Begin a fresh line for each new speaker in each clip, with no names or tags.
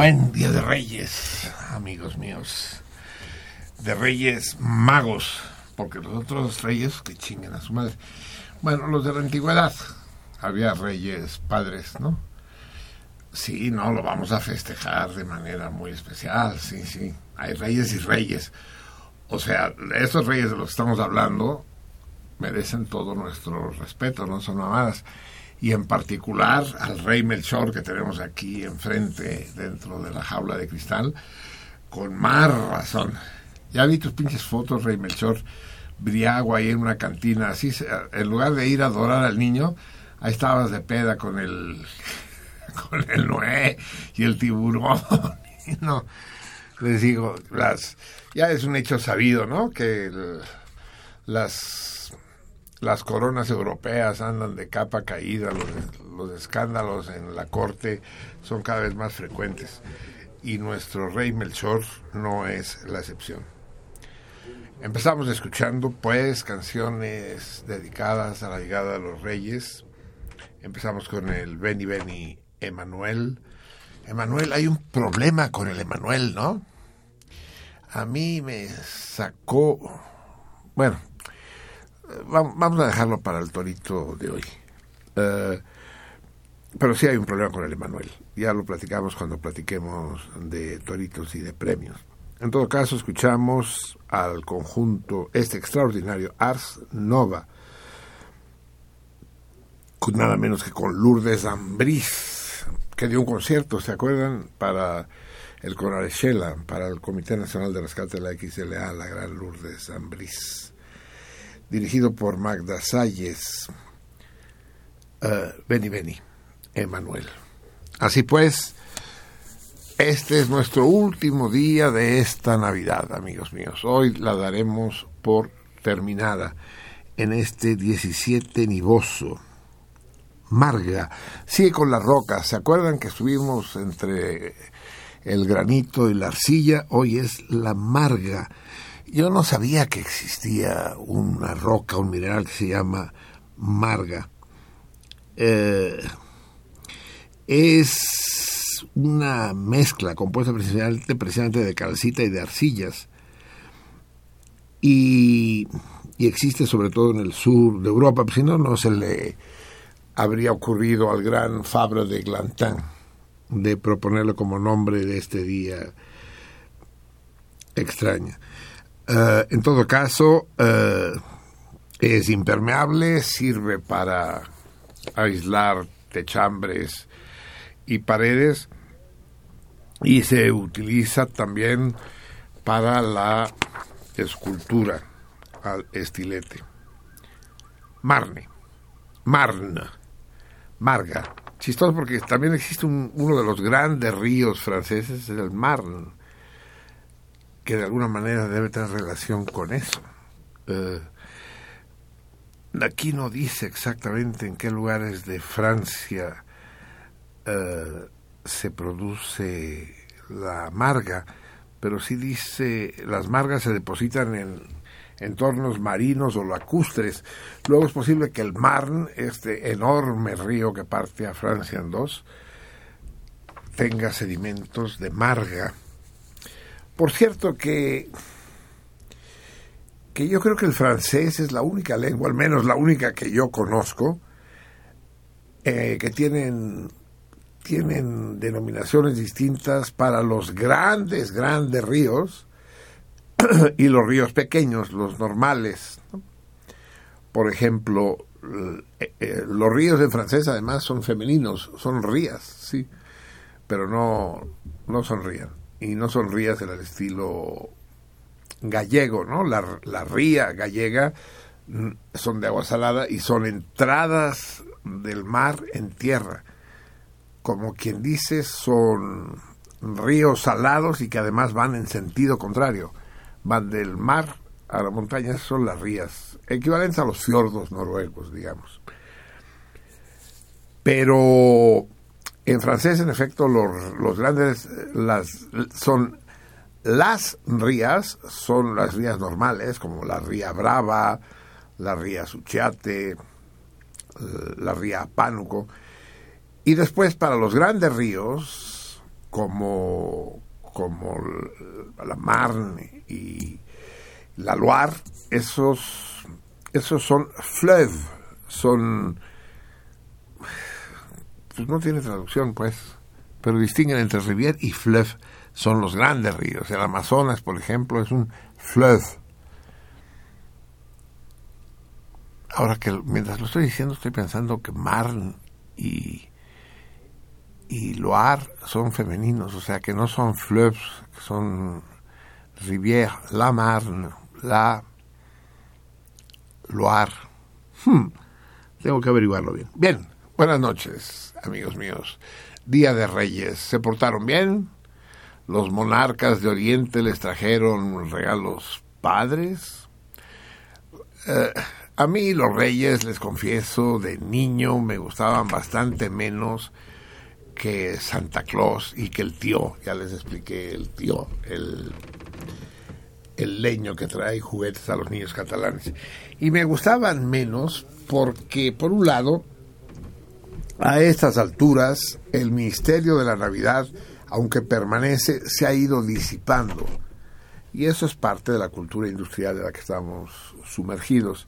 Buen día de Reyes, amigos míos. De Reyes magos, porque los otros reyes que chinguen a su madre. Bueno, los de la antigüedad, había reyes padres, ¿no? Sí, no, lo vamos a festejar de manera muy especial, sí, sí. Hay reyes y reyes. O sea, estos reyes de los que estamos hablando merecen todo nuestro respeto, no son mamadas. Y en particular al rey Melchor que tenemos aquí enfrente, dentro de la jaula de cristal, con más razón. Ya vi tus pinches fotos, rey Melchor, briago ahí en una cantina, así, en lugar de ir a adorar al niño, ahí estabas de peda con el, con el Noé y el tiburón. No, les digo, las, ya es un hecho sabido, ¿no? Que las, las coronas europeas andan de capa caída, los, los escándalos en la corte son cada vez más frecuentes y nuestro rey Melchor no es la excepción. Empezamos escuchando pues canciones dedicadas a la llegada de los reyes. Empezamos con el Beni Beni Emanuel. Emanuel, hay un problema con el Emanuel, ¿no? A mí me sacó... Bueno, vamos a dejarlo para el torito de hoy. Eh, pero sí hay un problema con el Emanuel. Ya lo platicamos cuando platiquemos de toritos y de premios. En todo caso, escuchamos al conjunto este extraordinario Ars Nova, con nada menos que con Lourdes Ambrís, que dio un concierto, ¿se acuerdan? Para el Conarechela, para el Comité Nacional de Rescate de la XLA, la gran Lourdes Ambrís, dirigido por Magda Salles. Eh, Beni Beni, Emanuel. Así pues, este es nuestro último día de esta Navidad, amigos míos. Hoy la daremos por terminada en este 17 nivoso. Marga, sigue con las rocas. ¿Se acuerdan que estuvimos entre el granito y la arcilla? Hoy es la marga. Yo no sabía que existía una roca, un mineral que se llama marga. Eh, es una mezcla compuesta precisamente, de calcita y de arcillas. Y, existe sobre todo en el sur de Europa, pues si no, no se le habría ocurrido al gran Fabre de Glantin de proponerlo como nombre de este día extraño. Eh, en todo caso, eh, es impermeable, sirve para aislar techambres y paredes y se utiliza también para la escultura al estilete. Marne, Marne, Marga. Chistoso porque también existe un- uno de los grandes ríos franceses, es el Marne, que de alguna manera debe tener relación con eso. Eh, aquí no dice exactamente en qué lugares de Francia eh, se produce la marga, pero sí dice las margas se depositan en entornos marinos o lacustres. Luego es posible que el Marne, este enorme río que parte a Francia en dos, tenga sedimentos de marga. Por cierto que que yo creo que el francés es la única lengua, al menos la única que yo conozco, eh, que tienen, tienen denominaciones distintas para los grandes, grandes ríos y los ríos pequeños, los normales. ¿no? Por ejemplo, eh, eh, los ríos en francés además son femeninos, son rías, sí, pero no, no sonrían. Y no son rías en el estilo gallego, ¿no? La, la ría gallega mm, son de agua salada y son entradas del mar en tierra. Como quien dice, son ríos salados y que además van en sentido contrario. Van del mar a la montaña, son las rías, equivalentes a los fiordos noruegos, digamos. Pero en francés, en efecto, los, los grandes las, son las rías son las rías normales, como la ría Brava, la ría Suchiate, la ría Pánuco. Y después para los grandes ríos, como, como la Marne y la Loire, esos, esos son fleuve, son, pues no tiene traducción, pues, pero distinguen entre rivière y fleuve, son los grandes ríos. El Amazonas, por ejemplo, es un fleuve. Ahora que mientras lo estoy diciendo, estoy pensando que Marne y, y Loire son femeninos, o sea que no son fleuves, son rivière, la Marne, la Loire. Hmm, Tengo que averiguarlo bien. Bien, buenas noches, amigos míos. Día de Reyes. ¿Se portaron bien? Los monarcas de Oriente les trajeron regalos padres. Eh, a mí los reyes, les confieso, de niño me gustaban bastante menos que Santa Claus y que el tío. Ya les expliqué el tío, el, el leño que trae juguetes a los niños catalanes. Y me gustaban menos porque, por un lado, a estas alturas, el misterio de la Navidad, aunque permanece, se ha ido disipando. Y eso es parte de la cultura industrial de la que estamos sumergidos.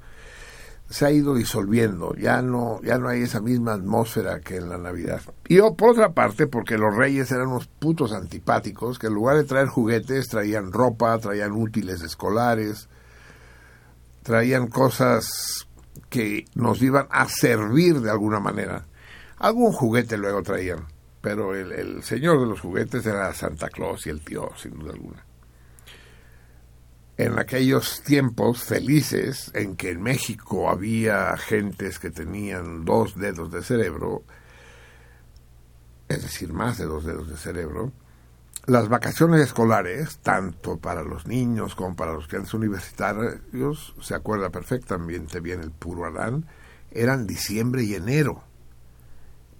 Se ha ido disolviendo, ya no, ya no hay esa misma atmósfera que en la Navidad. Y por otra parte, porque los reyes eran unos putos antipáticos, que en lugar de traer juguetes, traían ropa, traían útiles escolares, traían cosas que nos iban a servir de alguna manera. Algún juguete luego traían, pero el, señor de los juguetes era Santa Claus y el tío, sin duda alguna. En aquellos tiempos felices en que en México había gentes que tenían dos dedos de cerebro, es decir, más de dos dedos de cerebro, las vacaciones escolares, tanto para los niños como para los estudiantes universitarios, se acuerda perfectamente bien el puro Adán, eran diciembre y enero.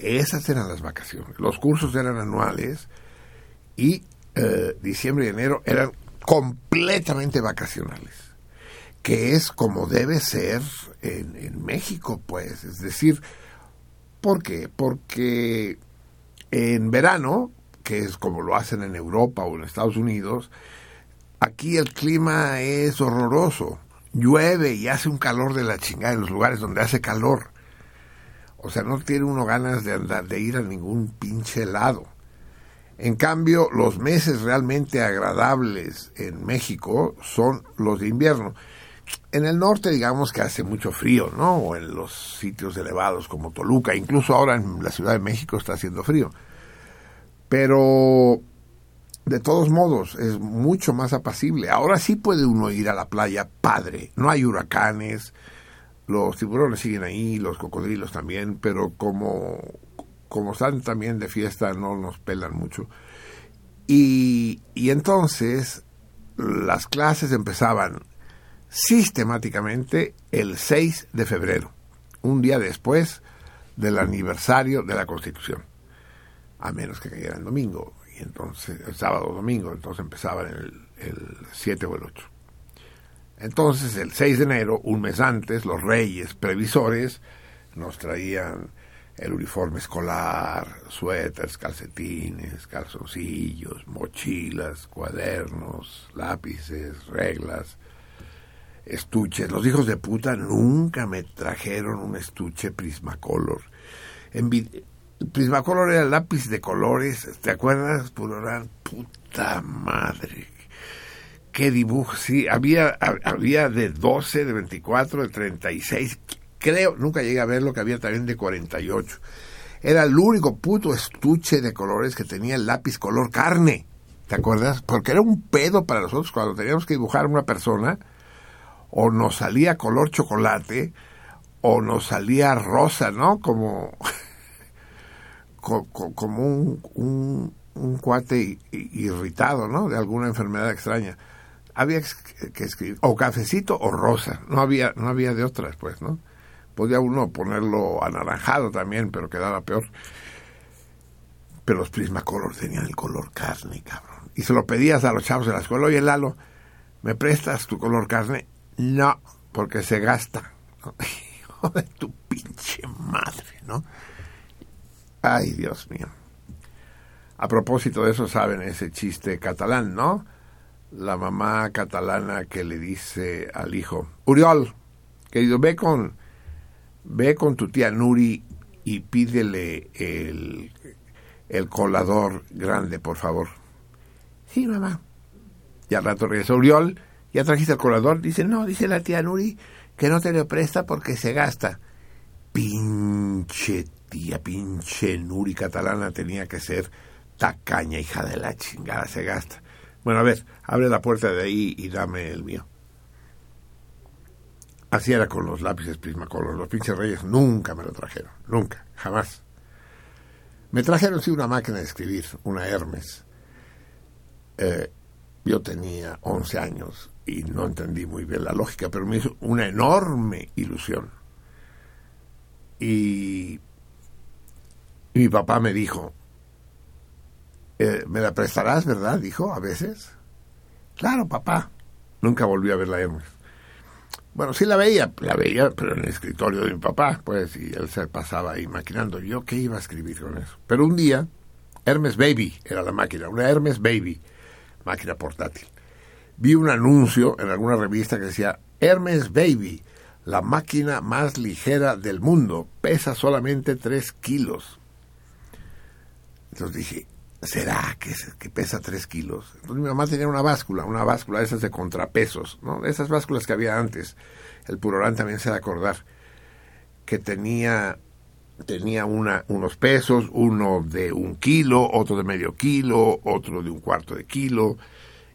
Esas eran las vacaciones. Los cursos eran anuales y eh, diciembre y enero eran completamente vacacionales, que es como debe ser en, en México, pues. Es decir, ¿por qué? Porque en verano, que es como lo hacen en Europa o en Estados Unidos, aquí el clima es horroroso. Llueve y hace un calor de la chingada en los lugares donde hace calor. O sea, no tiene uno ganas de andar, de ir a ningún pinche lado. En cambio, los meses realmente agradables en México son los de invierno. En el norte, digamos que hace mucho frío, ¿no? O en los sitios elevados como Toluca, incluso ahora en la Ciudad de México está haciendo frío. Pero, de todos modos, es mucho más apacible. Ahora sí puede uno ir a la playa padre. No hay huracanes, los tiburones siguen ahí, los cocodrilos también, pero como, como están también de fiesta no nos pelan mucho. Y, y entonces las clases empezaban sistemáticamente el 6 de febrero, un día después del aniversario de la Constitución, a menos que cayera el domingo, y entonces el sábado o domingo, entonces empezaban el, el 7 o el 8. Entonces, el 6 de enero, un mes antes, los reyes previsores nos traían el uniforme escolar, suéteres, calcetines, calzoncillos, mochilas, cuadernos, lápices, reglas, estuches. Los hijos de puta nunca me trajeron un estuche Prismacolor. En Prismacolor era el lápiz de colores, ¿te acuerdas? Era puta madre qué dibujo, sí, había, hab- había de 12, de 24, de 36, creo, nunca llegué a ver lo que había también de 48. Era el único puto estuche de colores que tenía el lápiz color carne, ¿te acuerdas? Porque era un pedo para nosotros cuando teníamos que dibujar una persona, o nos salía color chocolate, o nos salía rosa, ¿no? Como, co- co- como un, un, un cuate irritado, ¿no? De alguna enfermedad extraña. Había que escribir o cafecito o rosa, no había no había de otras, pues, ¿no? Podía uno ponerlo anaranjado también, pero quedaba peor. Pero los Prismacolor tenían el color carne, cabrón. Y se lo pedías a los chavos de la escuela, oye Lalo, ¿me prestas tu color carne? No, porque se gasta. Hijo de tu pinche madre, ¿no? Ay, Dios mío. A propósito de eso, saben ese chiste catalán, ¿no? La mamá catalana que le dice al hijo, Uriol, querido, ve con, ve con tu tía Nuri y pídele el, el colador grande, por favor. Sí, mamá. Y al rato regresó Uriol, ¿ya trajiste el colador? Dice, no, dice la tía Nuri que no te lo presta porque se gasta. Pinche tía, pinche Nuri catalana tenía que ser tacaña, hija de la chingada, se gasta. Bueno, a ver, abre la puerta de ahí y dame el mío. Así era con los lápices Prismacolor. Los pinches reyes nunca me lo trajeron. Nunca. Jamás. Me trajeron sí una máquina de escribir, una Hermes. Eh, yo tenía 11 años y no entendí muy bien la lógica, pero me hizo una enorme ilusión. Y, y mi papá me dijo, eh, ¿me la prestarás, verdad? Dijo, a veces. Claro, papá. Nunca volví a ver la Hermes. Bueno, sí la veía, la veía, pero en el escritorio de mi papá, pues, y él se pasaba ahí maquinando. Yo qué iba a escribir con eso. Pero un día, Hermes Baby era la máquina, una Hermes Baby, máquina portátil. Vi un anuncio en alguna revista que decía, Hermes Baby, la máquina más ligera del mundo, pesa solamente 3 kilos. Entonces dije, ¿será que, pesa 3 kilos? Entonces mi mamá tenía una báscula, una báscula de esas de contrapesos, ¿no? Esas básculas que había antes. El Purorán también se da acordar. Que tenía, tenía una, unos pesos, uno de un kilo, otro de medio kilo, otro de un cuarto de kilo,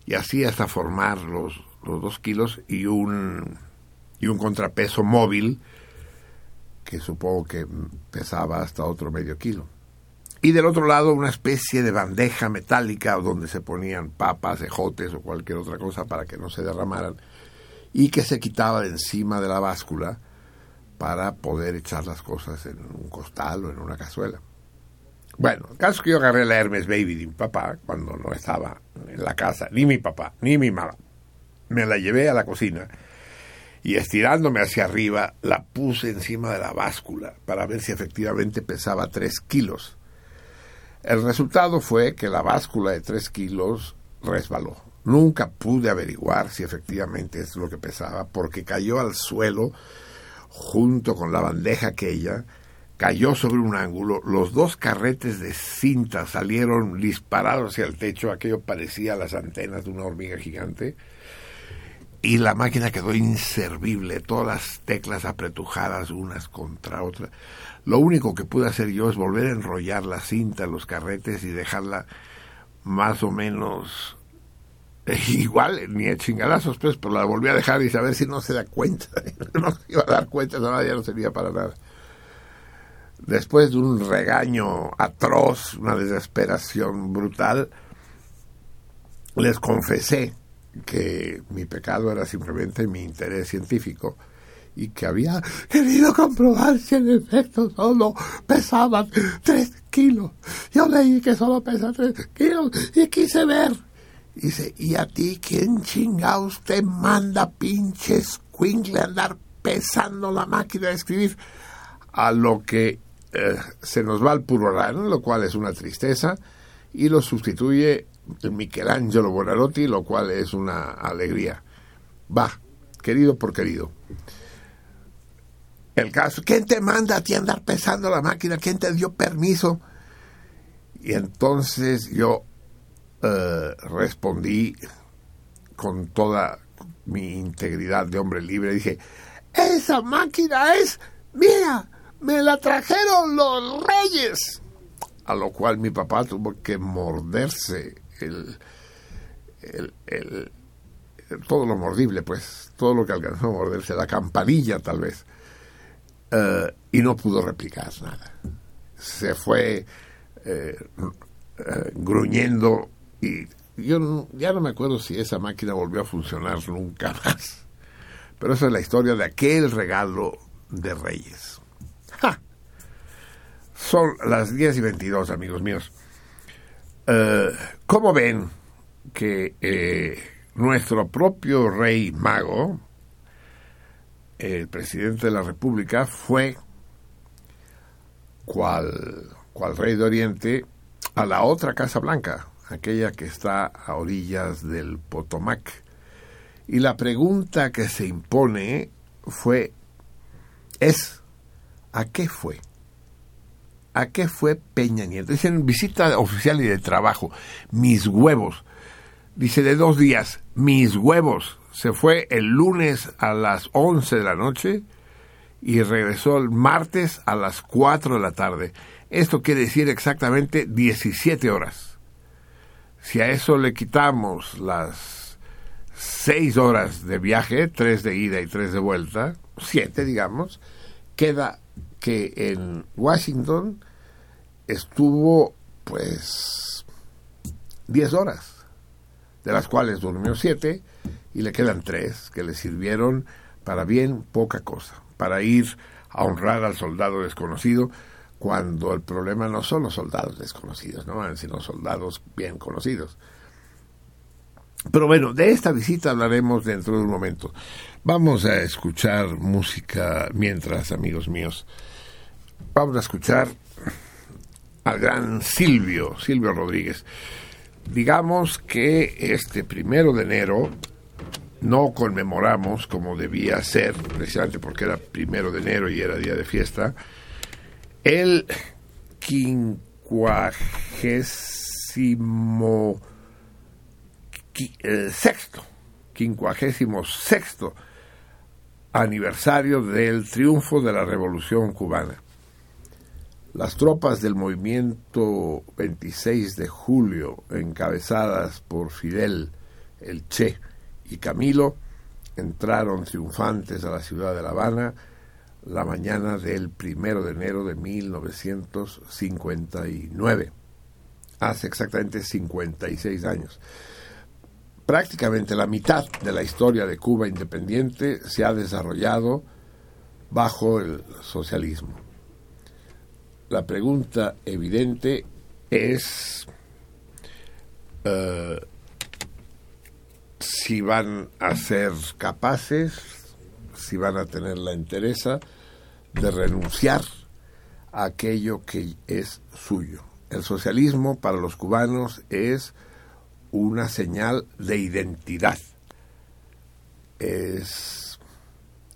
y así hasta formar los, los dos kilos y un, y un contrapeso móvil que supongo que pesaba hasta otro medio kilo y del otro lado una especie de bandeja metálica donde se ponían papas, ejotes o cualquier otra cosa para que no se derramaran y que se quitaba de encima de la báscula para poder echar las cosas en un costal o en una cazuela. Bueno, el caso es que yo agarré la Hermes Baby de mi papá cuando no estaba en la casa, ni mi papá, ni mi mamá. Me la llevé a la cocina y estirándome hacia arriba la puse encima de la báscula para ver si efectivamente pesaba tres kilos. El resultado fue que la báscula de tres kilos resbaló. Nunca pude averiguar si efectivamente es lo que pesaba, porque cayó al suelo junto con la bandeja aquella, cayó sobre un ángulo, los dos carretes de cinta salieron disparados hacia el techo, aquello parecía las antenas de una hormiga gigante, y la máquina quedó inservible, todas las teclas apretujadas unas contra otras. Lo único que pude hacer yo es volver a enrollar la cinta, los carretes y dejarla más o menos igual, ni a chingadazos, pues, pero la volví a dejar y saber si no se da cuenta. no se iba a dar cuenta, nada, ya no servía para nada. Después de un regaño atroz, una desesperación brutal, les confesé que mi pecado era simplemente mi interés científico y que había querido comprobar si en efecto solo pesaban tres kilos. Yo leí que solo pesa tres kilos y quise ver. Dice, ¿y a ti quién chingados te manda pinches quingle andar pesando la máquina de escribir? A lo que eh, se nos va el puro lo cual es una tristeza, y lo sustituye Michelangelo Bonarotti, lo cual es una alegría. Va, querido por querido. El caso, ¿quién te manda a ti andar pesando la máquina? ¿Quién te dio permiso? Y entonces yo eh, respondí con toda mi integridad de hombre libre. Dije, esa máquina es mía, me la trajeron los reyes. A lo cual mi papá tuvo que morderse el, el, todo lo mordible, pues, todo lo que alcanzó a morderse, la campanilla tal vez. Uh, y no pudo replicar nada. Se fue eh, eh, gruñendo y yo no, ya no me acuerdo si esa máquina volvió a funcionar nunca más. Pero esa es la historia de aquel regalo de Reyes. Son las 10 y 22, amigos míos. ¿Cómo ven que eh, nuestro propio rey mago, el presidente de la República, fue cual, rey de Oriente a la otra Casa Blanca, aquella que está a orillas del Potomac. Y la pregunta que se impone fue, es, ¿a qué fue? ¿A qué fue Peña Nieto? Dicen visita oficial y de trabajo. Mis huevos. Dice de dos días. Mis huevos. Se fue el lunes a las 11 de la noche y regresó el martes a las 4 de la tarde. Esto quiere decir exactamente 17 horas. Si a eso le quitamos las 6 horas de viaje, 3 de ida y 3 de vuelta, 7 digamos, queda que en Washington estuvo pues 10 horas, de las cuales durmió 7 y le quedan 3 que le sirvieron para bien poca cosa, para ir a honrar al soldado desconocido cuando el problema no son los soldados desconocidos, ¿no? sino soldados bien conocidos. Pero bueno, de esta visita hablaremos dentro de un momento. Vamos a escuchar música mientras, amigos míos. Vamos a escuchar al gran Silvio, Silvio Rodríguez. Digamos que este primero de enero no conmemoramos como debía ser, precisamente porque era primero de enero y era día de fiesta, el quincuagésimo eh, sexto, quincuagésimo sexto aniversario del triunfo de la Revolución Cubana. Las tropas del movimiento 26 de julio, encabezadas por Fidel, el Che y Camilo, entraron triunfantes a la ciudad de La Habana la mañana del primero de enero de 1959, hace exactamente 56 años. Prácticamente la mitad de la historia de Cuba independiente se ha desarrollado bajo el socialismo. La pregunta evidente es eh, si van a ser capaces, si van a tener la entereza de renunciar a aquello que es suyo. El socialismo para los cubanos es una señal de identidad. Es,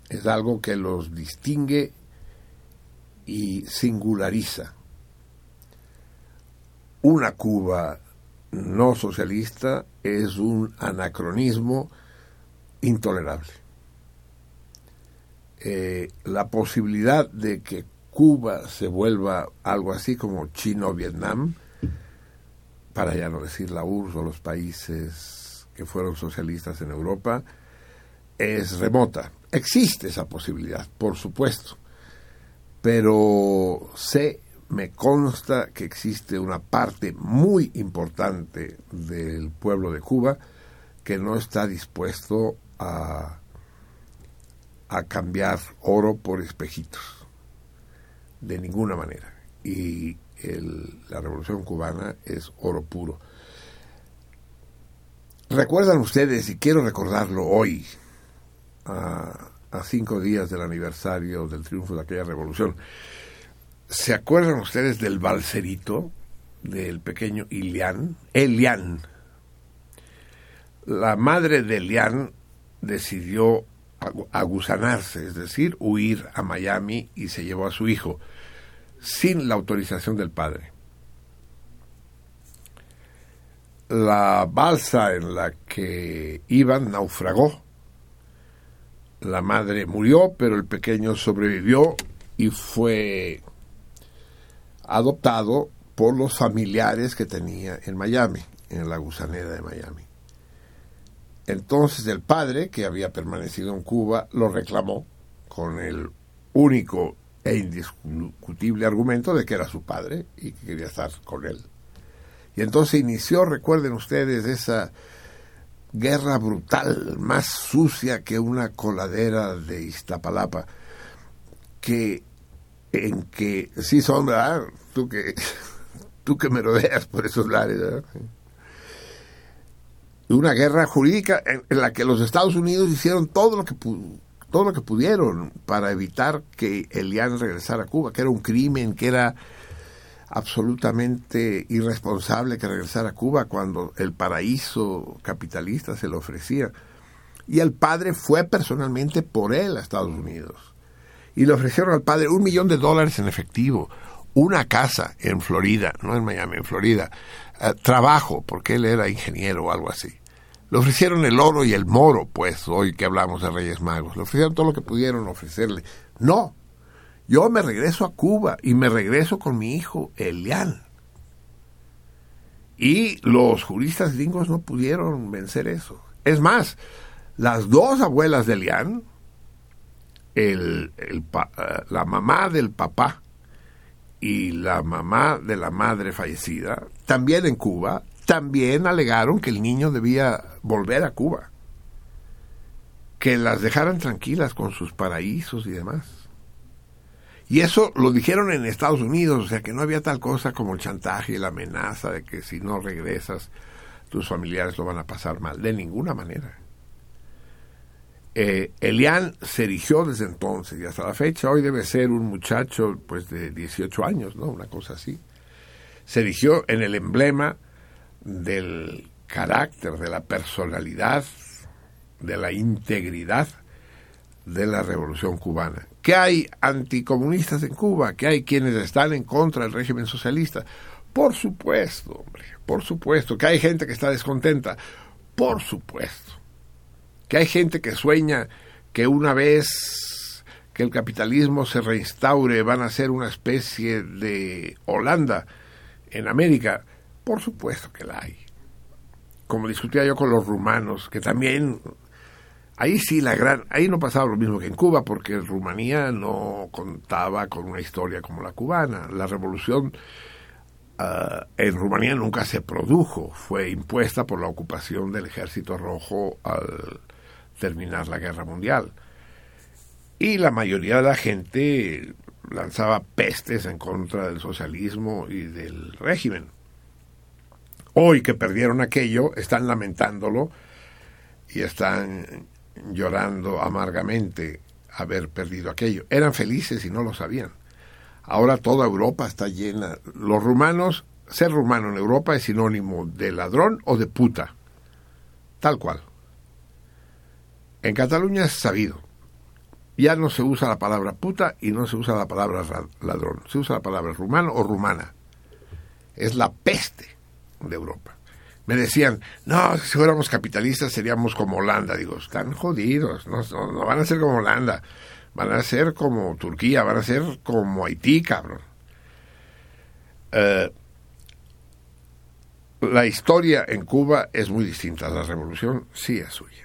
es algo que los distingue y singulariza. Una Cuba no socialista es un anacronismo intolerable. Eh, la posibilidad de que Cuba se vuelva algo así como Chino-Vietnam, para ya no decir la URSS o los países que fueron socialistas en Europa, es remota. Existe esa posibilidad, por supuesto, pero sé, me consta que existe una parte muy importante del pueblo de Cuba que no está dispuesto a a cambiar oro por espejitos, de ninguna manera. Y la revolución cubana es oro puro. ¿Recuerdan ustedes, y quiero recordarlo hoy, a, a cinco días del aniversario del triunfo de aquella revolución, ¿se acuerdan ustedes del balserito del pequeño Ilián? Elián. La madre de Elián decidió aguzanarse, es decir, huir a Miami y se llevó a su hijo sin la autorización del padre. La balsa en la que iban naufragó. La madre murió, pero el pequeño sobrevivió y fue adoptado por los familiares que tenía en Miami, en la gusanera de Miami. Entonces el padre, que había permanecido en Cuba, lo reclamó con el único e indiscutible argumento de que era su padre y que quería estar con él. Y entonces inició, recuerden ustedes, esa guerra brutal, más sucia que una coladera de Iztapalapa, que en que sí son. Tú que tú que me rodeas por esos lares, una guerra jurídica en, la que los Estados Unidos hicieron todo lo que todo lo que pudieron para evitar que Elian regresara a Cuba, que era un crimen, que era absolutamente irresponsable que regresara a Cuba cuando el paraíso capitalista se le ofrecía. Y el padre fue personalmente por él a Estados Unidos. Y le ofrecieron al padre un millón de dólares en efectivo, una casa en Florida, no en Miami, en Florida, eh, trabajo, porque él era ingeniero o algo así. Le ofrecieron el oro y el moro, pues, hoy que hablamos de Reyes Magos. Le ofrecieron todo lo que pudieron ofrecerle. No, yo me regreso a Cuba y me regreso con mi hijo, Elian. Y los juristas gringos no pudieron vencer eso. Es más, las dos abuelas de Elian, eh, la mamá del papá y la mamá de la madre fallecida, también en Cuba, también alegaron que el niño debía volver a Cuba, que las dejaran tranquilas con sus paraísos y demás. Y eso lo dijeron en Estados Unidos, o sea que no había tal cosa como el chantaje y la amenaza de que si no regresas tus familiares lo van a pasar mal, de ninguna manera. Eh, Elian se erigió desde entonces y hasta la fecha, hoy debe ser un muchacho pues de 18 años, ¿no? Una cosa así. Se erigió en el emblema del carácter, de la personalidad, de la integridad de la revolución cubana. Que hay anticomunistas en Cuba, que hay quienes están en contra del régimen socialista. Por supuesto, hombre, por supuesto. Que hay gente que está descontenta. Por supuesto. Que hay gente que sueña que una vez que el capitalismo se reinstaure van a ser una especie de Holanda en América. Por supuesto que la hay. Como discutía yo con los rumanos, que también Ahí sí, la gran, ahí no pasaba lo mismo que en Cuba, porque Rumanía no contaba con una historia como la cubana. La revolución uh, en Rumanía nunca se produjo, fue impuesta por la ocupación del ejército rojo al terminar la guerra mundial. Y la mayoría de la gente lanzaba pestes en contra del socialismo y del régimen. Hoy que perdieron aquello, están lamentándolo y están llorando amargamente haber perdido aquello. Eran felices y no lo sabían. Ahora toda Europa está llena. Los rumanos, ser rumano en Europa es sinónimo de ladrón o de puta. Tal cual. En Cataluña es sabido. Ya no se usa la palabra puta y no se usa la palabra ladrón. Se usa la palabra rumano o rumana. Es la peste de Europa me decían, no, si fuéramos capitalistas seríamos como Holanda. Digo, están jodidos, no, van a ser como Holanda, van a ser como Turquía, van a ser como Haití, cabrón. Uh, la historia en Cuba es muy distinta, la revolución sí es suya.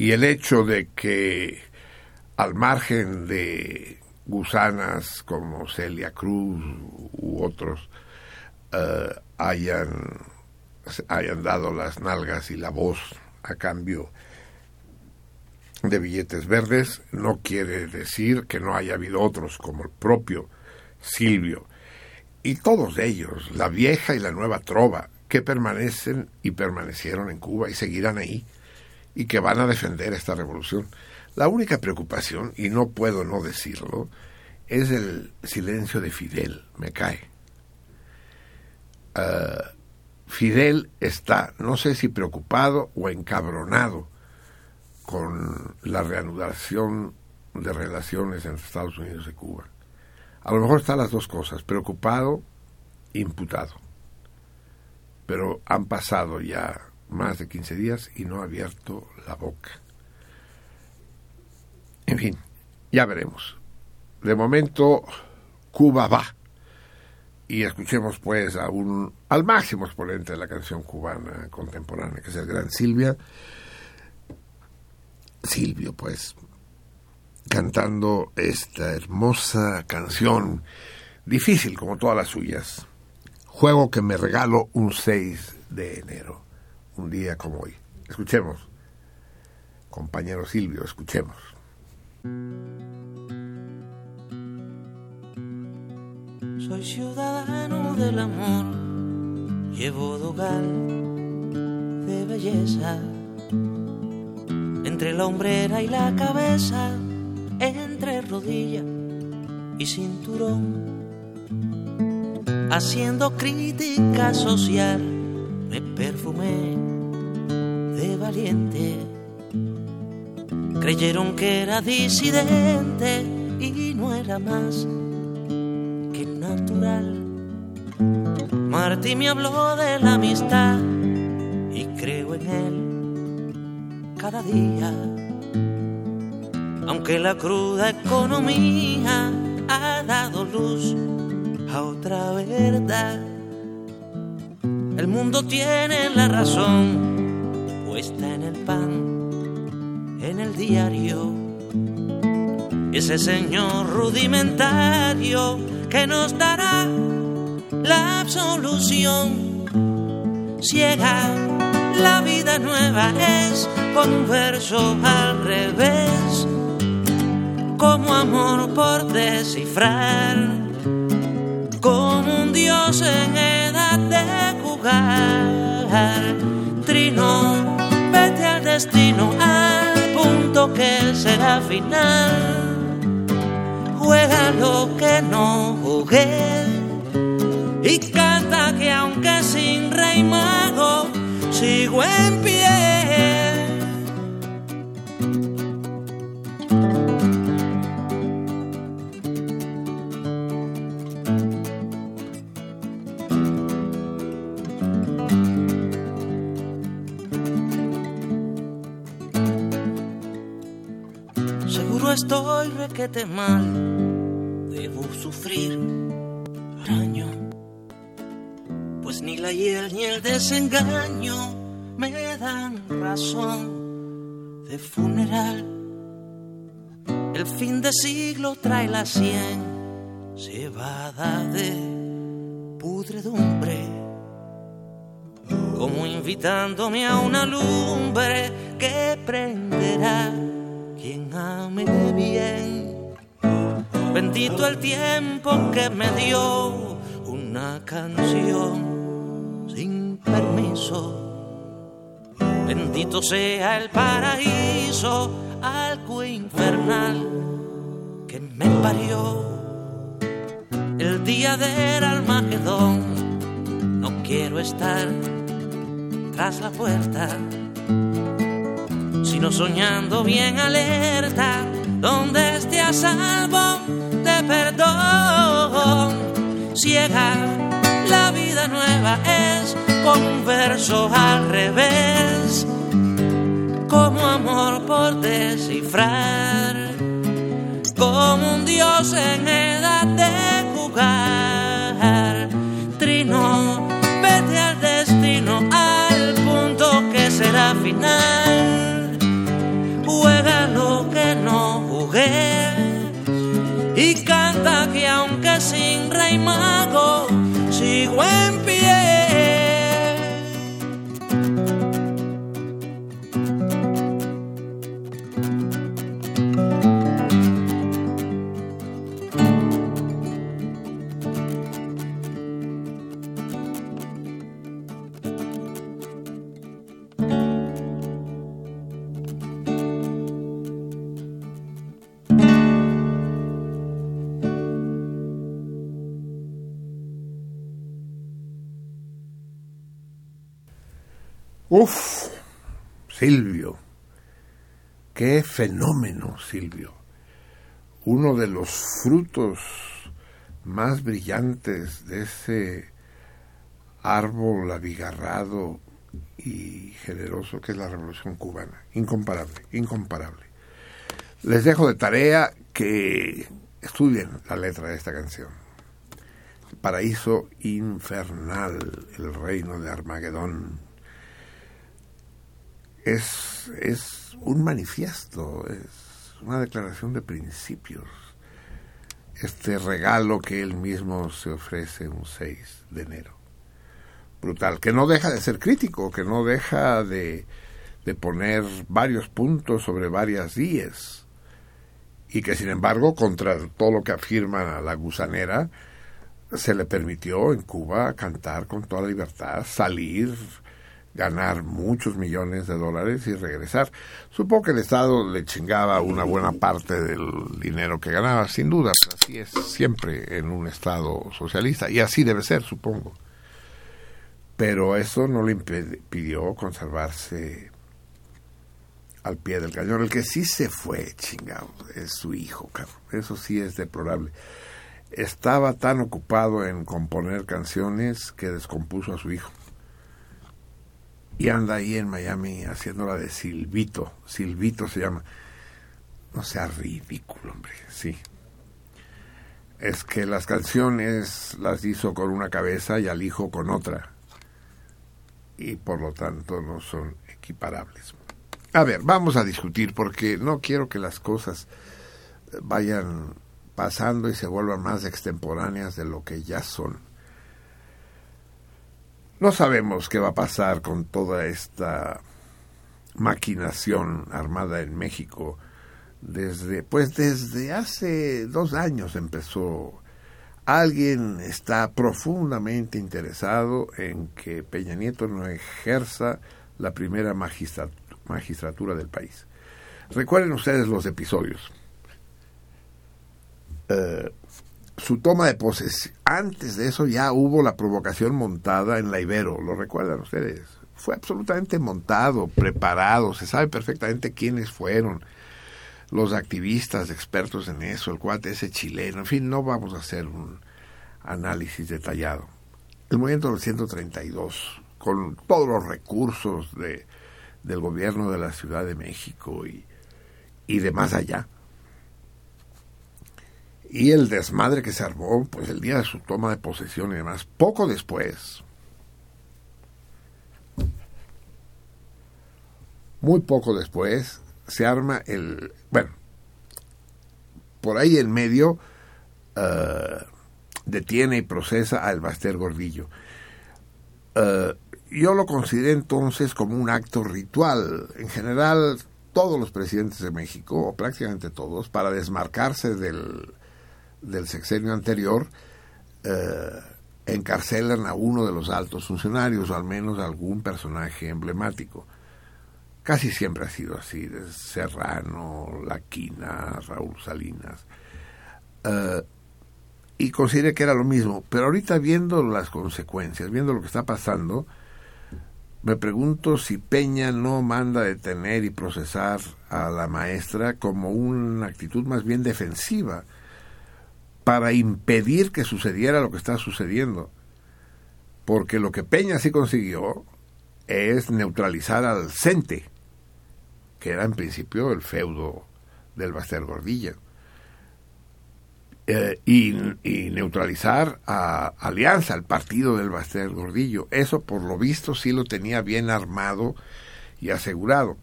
Y el hecho de que al margen de gusanas como Celia Cruz u otros, Uh, hayan, hayan dado las nalgas y la voz a cambio de billetes verdes, no quiere decir que no haya habido otros como el propio Silvio y todos ellos, la vieja y la nueva trova, que permanecen y permanecieron en Cuba y seguirán ahí y que van a defender esta revolución. La única preocupación, y no puedo no decirlo, es el silencio de Fidel, me cae. Uh, Fidel está, no sé si preocupado o encabronado con la reanudación de relaciones entre Estados Unidos y Cuba. A lo mejor están las dos cosas, preocupado, imputado. Pero han pasado ya más de 15 días y no ha abierto la boca. En fin, ya veremos. De momento, Cuba va y escuchemos pues a un, al máximo exponente de la canción cubana contemporánea, que es el gran Silvia. Silvio, pues, cantando esta hermosa canción, difícil como todas las suyas. Juego que me regalo un 6 de enero, un día como hoy. Escuchemos, compañero Silvio, escuchemos.
Soy ciudadano del amor, llevo dogal de belleza. Entre la hombrera y la cabeza, entre rodilla y cinturón. Haciendo crítica social, me perfumé de valiente. Creyeron que era disidente y no era más que natural. Martí me habló de la amistad y creo en él cada día. Aunque la cruda economía ha dado luz a otra verdad. El mundo tiene la razón puesta en el pan, en el diario. Ese señor rudimentario que nos dará la absolución ciega. La vida nueva es con un verso al revés, como amor por descifrar, como un dios en edad de Trino, vete al destino, al punto que será final. Juega lo que no jugué y canta que aunque sin rey mago sigo en pie. Mal, debo sufrir daño pues ni la hiel ni el desengaño me dan razón de funeral. El fin de siglo trae la cien cebada de pudredumbre, como invitándome a una lumbre que prenderá quien ame bien. Bendito el tiempo que me dio una canción sin permiso. Bendito sea el paraíso, algo infernal que me parió. El día del Armagedón, no quiero estar tras la puerta, sino soñando bien alerta, donde esté a salvo de perdón ciega. La vida nueva es con un verso al revés, como amor por descifrar, como un dios en edad de jugar. Trino, vete al destino, al punto que será final. Juega lo que y canta que aunque sin rey mago sigo en pie.
Uf, Silvio, qué fenómeno, Silvio. Uno de los frutos más brillantes de ese árbol abigarrado y generoso que es la Revolución Cubana. Incomparable, incomparable. Les dejo de tarea que estudien la letra de esta canción. Paraíso infernal, el reino de Armagedón. Es, es un manifiesto, es una declaración de principios. Este regalo que él mismo se ofrece un 6 de enero. Brutal, que no deja de ser crítico, que no deja de, de poner varios puntos sobre varias días y que sin embargo, contra todo lo que afirma la gusanera, se le permitió en Cuba cantar con toda libertad, salir, ganar muchos millones de dólares y regresar. Supongo que el Estado le chingaba una buena parte del dinero que ganaba, sin duda, así es siempre en un Estado socialista, y así debe ser, supongo. Pero eso no le impidió conservarse al pie del cañón. El que sí se fue, chingado, es su hijo, cabrón. Eso sí es deplorable. Estaba tan ocupado en componer canciones que descompuso a su hijo y anda ahí en Miami haciéndola de Silvito. Silvito se llama. No sea ridículo, hombre, sí. Es que las canciones las hizo con una cabeza y al hijo con otra. Y por lo tanto no son equiparables. A ver, vamos a discutir porque no quiero que las cosas vayan pasando y se vuelvan más extemporáneas de lo que ya son. No sabemos qué va a pasar con toda esta maquinación armada en México. Desde, pues desde hace dos años empezó. Alguien está profundamente interesado en que Peña Nieto no ejerza la primera magistratura del país. Recuerden ustedes los episodios. Eh, su toma de posesión. Antes de eso ya hubo la provocación montada en la Ibero, ¿lo recuerdan ustedes? Fue absolutamente montado, preparado, se sabe perfectamente quiénes fueron los activistas, expertos en eso, el cuate ese chileno, en fin, no vamos a hacer un análisis detallado. El movimiento del 132, con todos los recursos de, del gobierno de la Ciudad de México y, y de más allá, y el desmadre que se armó, pues el día de su toma de posesión y demás, poco después, muy poco después, se arma el, bueno, por ahí en medio uh, detiene y procesa al Baster Gordillo. Uh, yo lo consideré entonces como un acto ritual. En general, todos los presidentes de México, o prácticamente todos, para desmarcarse del, del sexenio anterior eh, encarcelan a uno de los altos funcionarios o al menos a algún personaje emblemático. Casi siempre ha sido así, desde Serrano, Laquina, Raúl Salinas. Eh, y consideré que era lo mismo. Pero ahorita viendo las consecuencias, viendo lo que está pasando, me pregunto si Peña no manda detener y procesar a la maestra como una actitud más bien defensiva para impedir que sucediera lo que está sucediendo. Porque lo que Peña sí consiguió es neutralizar al CENTE, que era en principio el feudo del Baster Gordilla. Eh, y, y, neutralizar a Alianza, al partido del Baster Gordillo. Eso, por lo visto, sí lo tenía bien armado y asegurado.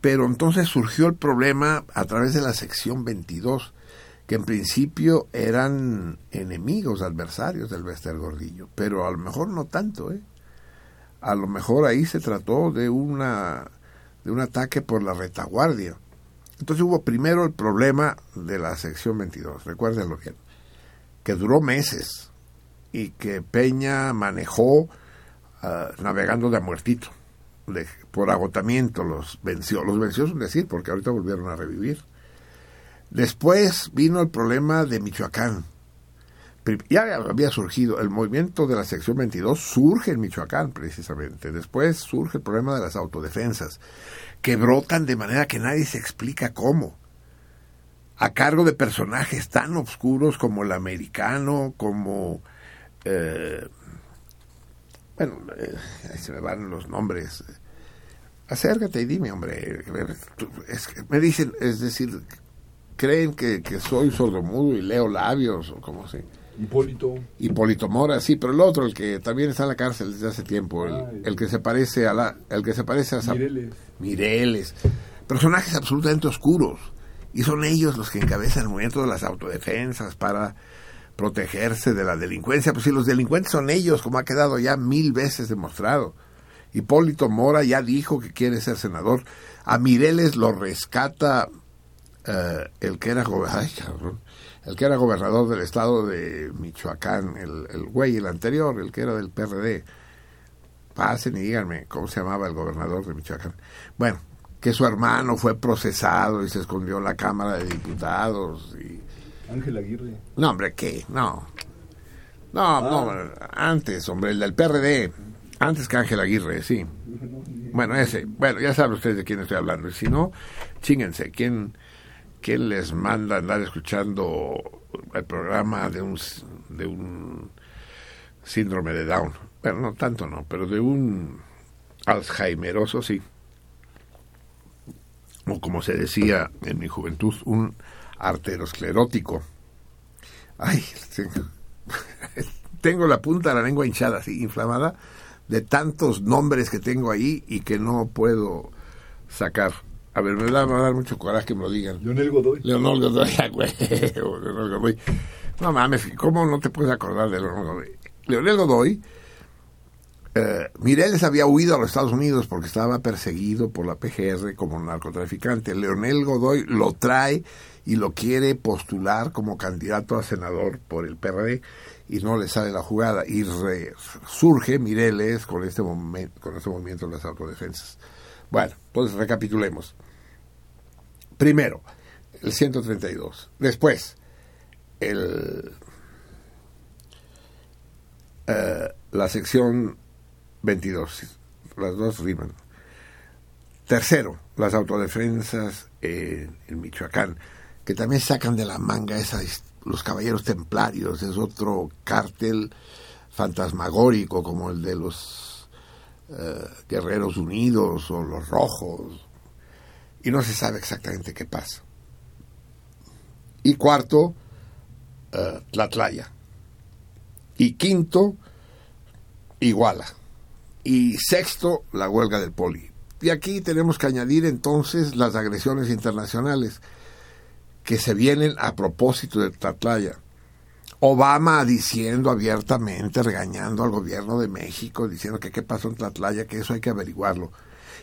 Pero entonces surgió el problema a través de la sección 22, que en principio eran enemigos, adversarios del Bester Gordillo, pero a lo mejor no tanto, ¿eh? A lo mejor ahí se trató de una de un ataque por la retaguardia. Entonces hubo primero el problema de la sección 22, recuérdenlo bien, que duró meses y que Peña manejó ah, navegando de a muertito, por agotamiento los venció. Los venció es decir, porque ahorita volvieron a revivir. Después vino el problema de Michoacán. Ya había surgido, el movimiento de la sección 22 surge en Michoacán precisamente. Después surge el problema de las autodefensas, que brotan de manera que nadie se explica cómo. A cargo de personajes tan oscuros como el americano, como... Eh, bueno, eh, ahí se me van los nombres. Acércate y dime, hombre. Me dicen, es decir, creen que, que soy sordomudo y leo labios o como sé.
Hipólito.
Hipólito Mora, sí, pero el otro, el que también está en la cárcel desde hace tiempo, el, el que se parece a la, el que se parece a Zap-
Mireles.
Mireles. Personajes absolutamente oscuros. Y son ellos los que encabezan el movimiento de las autodefensas para protegerse de la delincuencia. Pues si los delincuentes son ellos, como ha quedado ya mil veces demostrado. Hipólito Mora ya dijo que quiere ser senador. A Mireles lo rescata eh, el que era gobe- ay, cabrón, el que era gobernador del estado de Michoacán, el, el güey, el anterior, el que era del PRD. pasen y díganme cómo se llamaba el gobernador de Michoacán. Bueno, que su hermano fue procesado y se escondió en la Cámara de Diputados y
Ángel Aguirre.
no, hombre, ¿qué? No. No, no, antes, hombre, el del PRD. Antes que Ángel Aguirre, sí. Bueno, ese. Bueno, ya saben ustedes de quién estoy hablando. Y si no, chinguense. ¿Quién, quién les manda andar escuchando el programa de un, de un síndrome de Down? Bueno, no tanto no, pero de un Alzheimeroso, sí. O como se decía en mi juventud, un arteriosclerótico. Ay, tengo la punta de la lengua hinchada, así, inflamada, de tantos nombres que tengo ahí y que no puedo sacar. A ver, me va a dar mucho coraje que me lo digan.
Leonel Godoy.
Leonel Godoy, ah, güey, Leonel Godoy. No mames, ¿cómo no te puedes acordar de Leonel Godoy? Leonel Godoy, eh, Mireles había huido a los Estados Unidos porque estaba perseguido por la PGR como narcotraficante. Leonel Godoy lo trae y lo quiere postular como candidato a senador por el PRD y no le sale la jugada y re- surge Mireles con este momento con este movimiento de las autodefensas. Bueno, pues recapitulemos. Primero, el 132. Después, el eh, la sección 22. Las dos riman. Tercero, las autodefensas en, en Michoacán, que también sacan de la manga esa, his- los caballeros templarios, es otro cártel fantasmagórico como el de los eh, Guerreros Unidos o los Rojos, y no se sabe exactamente qué pasa. Y cuarto, eh, Tlatlaya. Y quinto, Iguala. Y sexto, la huelga del poli. Y aquí tenemos que añadir entonces las agresiones internacionales que se vienen a propósito de Tlatlaya. Obama diciendo abiertamente, regañando al gobierno de México, diciendo que qué pasó en Tlatlaya, que eso hay que averiguarlo.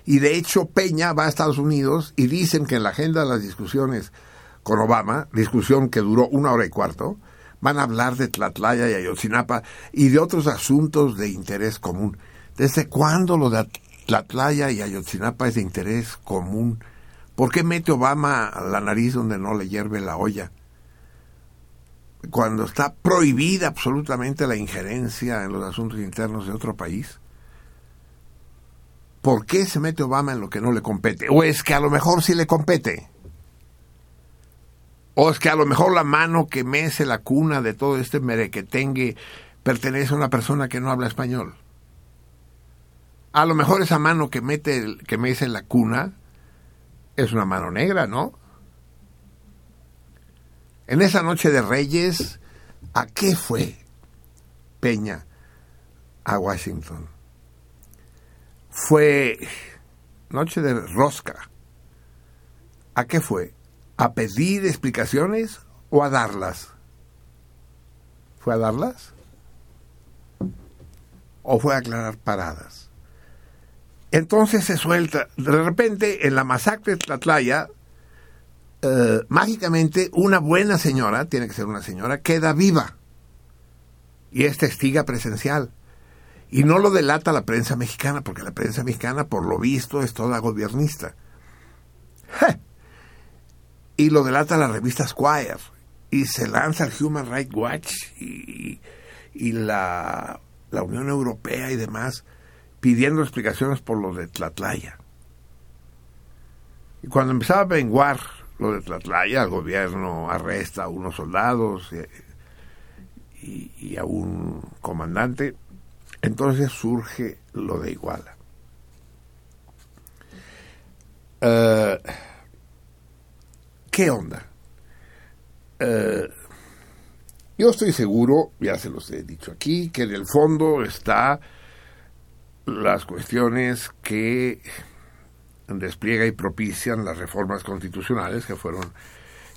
Y de hecho Peña va a Estados Unidos y dicen que en la agenda de las discusiones con Obama, discusión que duró una hora y cuarto, van a hablar de Tlatlaya y Ayotzinapa y de otros asuntos de interés común. ¿Desde cuándo lo de Tlatlaya y Ayotzinapa es de interés común? ¿Por qué mete Obama la nariz donde no le hierve la olla? Cuando está prohibida absolutamente la injerencia en los asuntos internos de otro país. ¿Por qué se mete Obama en lo que no le compete? ¿O es que a lo mejor sí le compete? ¿O es que a lo mejor la mano que mece la cuna de todo este merequetengue pertenece a una persona que no habla español? A lo mejor esa mano que mete que mece la cuna es una mano negra, ¿no? En esa noche de Reyes, ¿a qué fue Peña a Washington? Fue noche de rosca. ¿A qué fue? ¿A pedir explicaciones o a darlas? ¿Fue a darlas? ¿O fue a aclarar paradas? Entonces se suelta, de repente en la masacre de Tlatlaya, eh, mágicamente una buena señora, tiene que ser una señora, queda viva y es testiga presencial. Y no lo delata la prensa mexicana, porque la prensa mexicana, por lo visto, es toda gobiernista. Y lo delata la revista Squire. Y se lanza el Human Rights Watch y, la, la Unión Europea y demás pidiendo explicaciones por lo de Tlatlaya. Y cuando empezaba a menguar lo de Tlatlaya, el gobierno arresta a unos soldados y, y- y a un comandante, entonces surge lo de Iguala. Eh, ¿Qué onda? Eh, yo estoy seguro, ya se los he dicho aquí, que en el fondo está las cuestiones que despliega y propician las reformas constitucionales que fueron,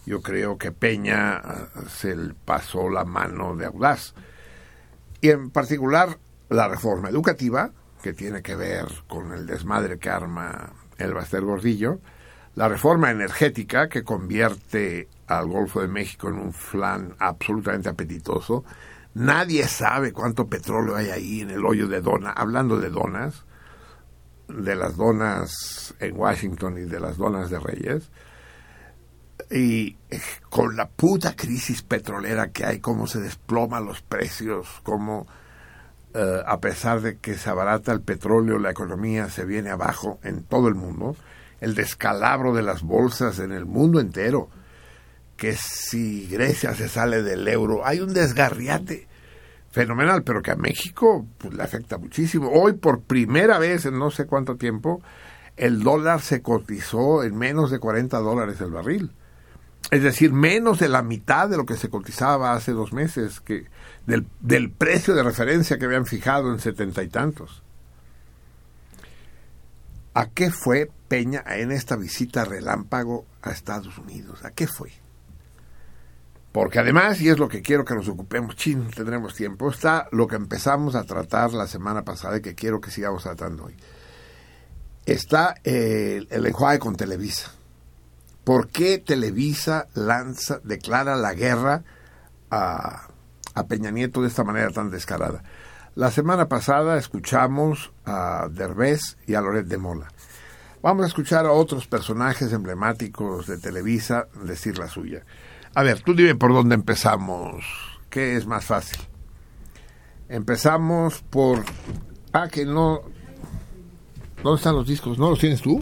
yo creo que Peña eh, se pasó la mano de audaz. Y en particular la reforma educativa, que tiene que ver con el desmadre que arma el Baster Gordillo, la reforma energética, que convierte al Golfo de México en un flan absolutamente apetitoso, Nadie sabe cuánto petróleo hay ahí en el hoyo de dona. Hablando de donas, de las donas en Washington y de las donas de Reyes, y eh, con la puta crisis petrolera que hay, cómo se desploman los precios, cómo eh, a pesar de que se abarata el petróleo, la economía se viene abajo en todo el mundo, el descalabro de las bolsas en el mundo entero, que si Grecia se sale del euro, hay un desgarriate fenomenal, pero que a México pues, le afecta muchísimo. Hoy, por primera vez en no sé cuánto tiempo, el dólar se cotizó en menos de 40 dólares el barril. Es decir, menos de la mitad de lo que se cotizaba hace dos meses, que del, del precio de referencia que habían fijado en setenta y tantos. ¿A qué fue Peña en esta visita relámpago a Estados Unidos? ¿A qué fue? Porque además, y es lo que quiero que nos ocupemos, chin, tendremos tiempo, está lo que empezamos a tratar la semana pasada y que quiero que sigamos tratando hoy. Está el, el enjuague con Televisa. ¿Por qué Televisa lanza, declara la guerra a, a Peña Nieto de esta manera tan descarada? La semana pasada escuchamos a Derbez y a Loret de Mola. Vamos a escuchar a otros personajes emblemáticos de Televisa decir la suya. A ver, tú dime por dónde empezamos. ¿Qué es más fácil? Empezamos por... Ah, que no... ¿Dónde están los discos? ¿No los tienes tú?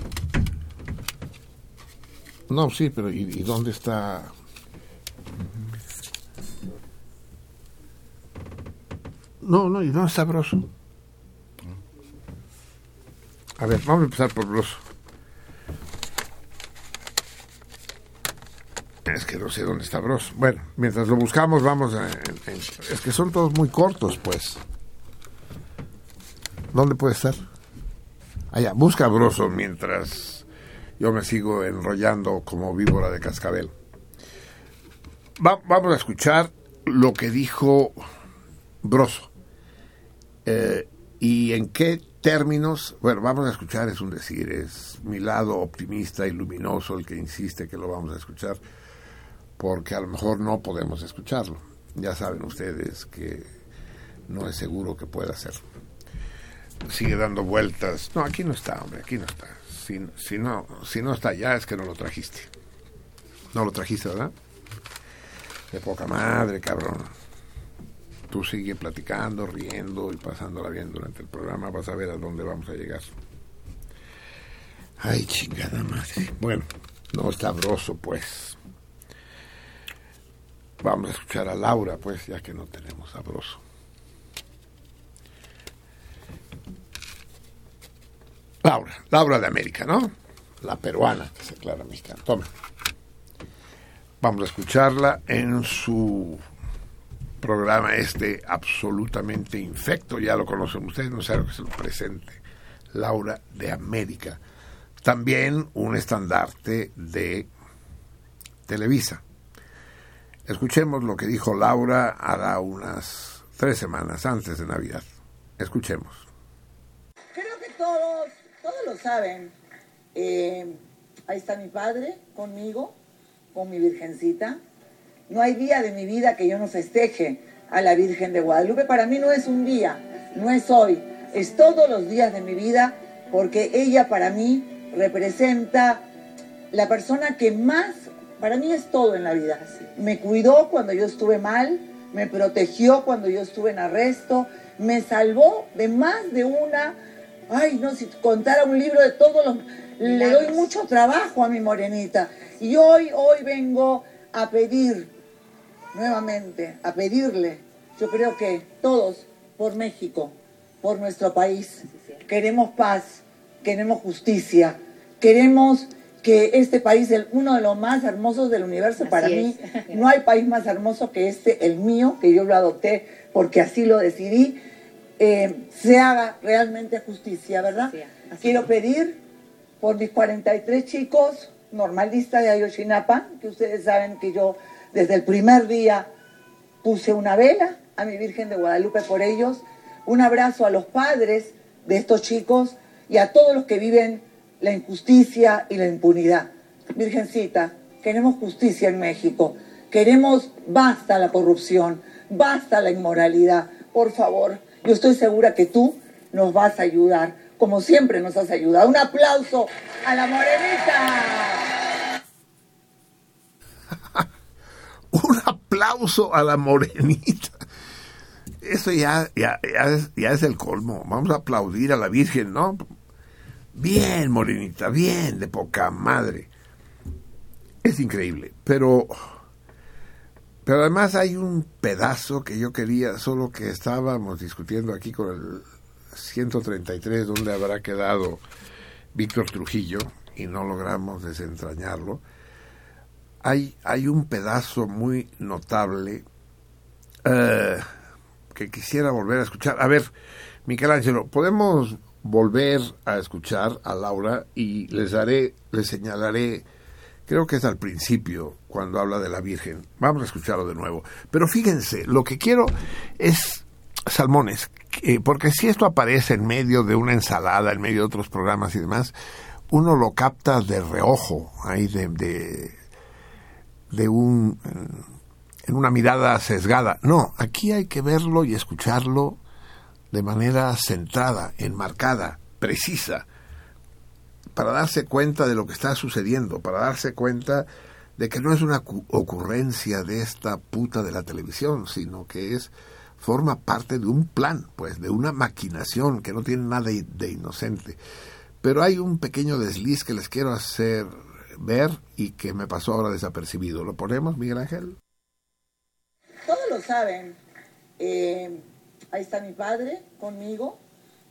No, sí, pero ¿y, y dónde está...? No, no, ¿y dónde está Broso? A ver, vamos a empezar por Broso. Es que no sé dónde está Bros. Bueno, mientras lo buscamos, vamos a. es que son todos muy cortos, pues. ¿Dónde puede estar? Allá, busca a Broso mientras yo me sigo enrollando como víbora de cascabel. Va- vamos a escuchar lo que dijo Broso. Eh, y en qué términos, bueno, vamos a escuchar, es un decir, es mi lado optimista y luminoso el que insiste que lo vamos a escuchar porque a lo mejor no podemos escucharlo. Ya saben ustedes que no es seguro que pueda ser. Sigue dando vueltas. No, aquí no está, hombre, aquí no está. Si, si, no, si no está allá es que no lo trajiste. No lo trajiste, ¿verdad? De poca madre, cabrón. Tú sigue platicando, riendo y pasándola bien durante el programa. Vas a ver a dónde vamos a llegar. Ay, chingada madre. Bueno, no está broso, pues. Vamos a escuchar a Laura, pues, ya que no tenemos sabroso. Laura, Laura de América, ¿no? La peruana, que se declara mexicana. Toma. Vamos a escucharla en su programa este absolutamente infecto, ya lo conocen ustedes, no sé lo que se lo presente. Laura de América. También un estandarte de Televisa. Escuchemos lo que dijo Laura hará unas tres semanas antes de Navidad. Escuchemos.
Creo que todos, todos lo saben. Eh, ahí está mi padre conmigo, con mi virgencita. No hay día de mi vida que yo no festeje a la Virgen de Guadalupe. Para mí no es un día, no es hoy, es todos los días de mi vida, porque ella para mí representa la persona que más, para mí es todo en la vida. Me cuidó cuando yo estuve mal, me protegió cuando yo estuve en arresto, me salvó de más de una, ay, no, si contara un libro de todos los, le doy mucho trabajo a mi morenita. Y hoy, hoy vengo a pedir, nuevamente, a pedirle, yo creo que todos, por México, por nuestro país, queremos paz, queremos justicia, queremos que este país es uno de los más hermosos del universo.
Así
Para
es.
mí no hay país más hermoso que este, el mío, que yo lo adopté porque así lo decidí, eh, se haga realmente justicia, ¿verdad?
Sí,
Quiero
es.
pedir por mis 43 chicos normalistas de Ayotzinapa, que ustedes saben que yo desde el primer día puse una vela a mi Virgen de Guadalupe por ellos, un abrazo a los padres de estos chicos y a todos los que viven la injusticia y la impunidad. Virgencita, queremos justicia en México, queremos basta la corrupción, basta la inmoralidad. Por favor, yo estoy segura que tú nos vas a ayudar, como siempre nos has ayudado. Un aplauso a la morenita.
Un aplauso a la morenita. Eso ya, ya, ya, es, ya es el colmo. Vamos a aplaudir a la Virgen, ¿no? Bien, morenita, bien, de poca madre. Es increíble, pero... Pero además hay un pedazo que yo quería, solo que estábamos discutiendo aquí con el 133, donde habrá quedado Víctor Trujillo, y no logramos desentrañarlo. Hay, hay un pedazo muy notable eh, que quisiera volver a escuchar. A ver, Michelangelo, podemos volver a escuchar a Laura y les daré, les señalaré, creo que es al principio, cuando habla de la Virgen. Vamos a escucharlo de nuevo. Pero fíjense, lo que quiero es salmones, porque si esto aparece en medio de una ensalada, en medio de otros programas y demás, uno lo capta de reojo, ahí de, de un en una mirada sesgada. No, aquí hay que verlo y escucharlo de manera centrada, enmarcada, precisa, para darse cuenta de lo que está sucediendo, para darse cuenta de que no es una ocurrencia de esta puta de la televisión, sino que es forma parte de un plan, pues, de una maquinación que no tiene nada de inocente. Pero hay un pequeño desliz que les quiero hacer ver y que me pasó ahora desapercibido. ¿Lo ponemos, Miguel Ángel?
Todos lo saben. Eh, ahí está mi padre conmigo,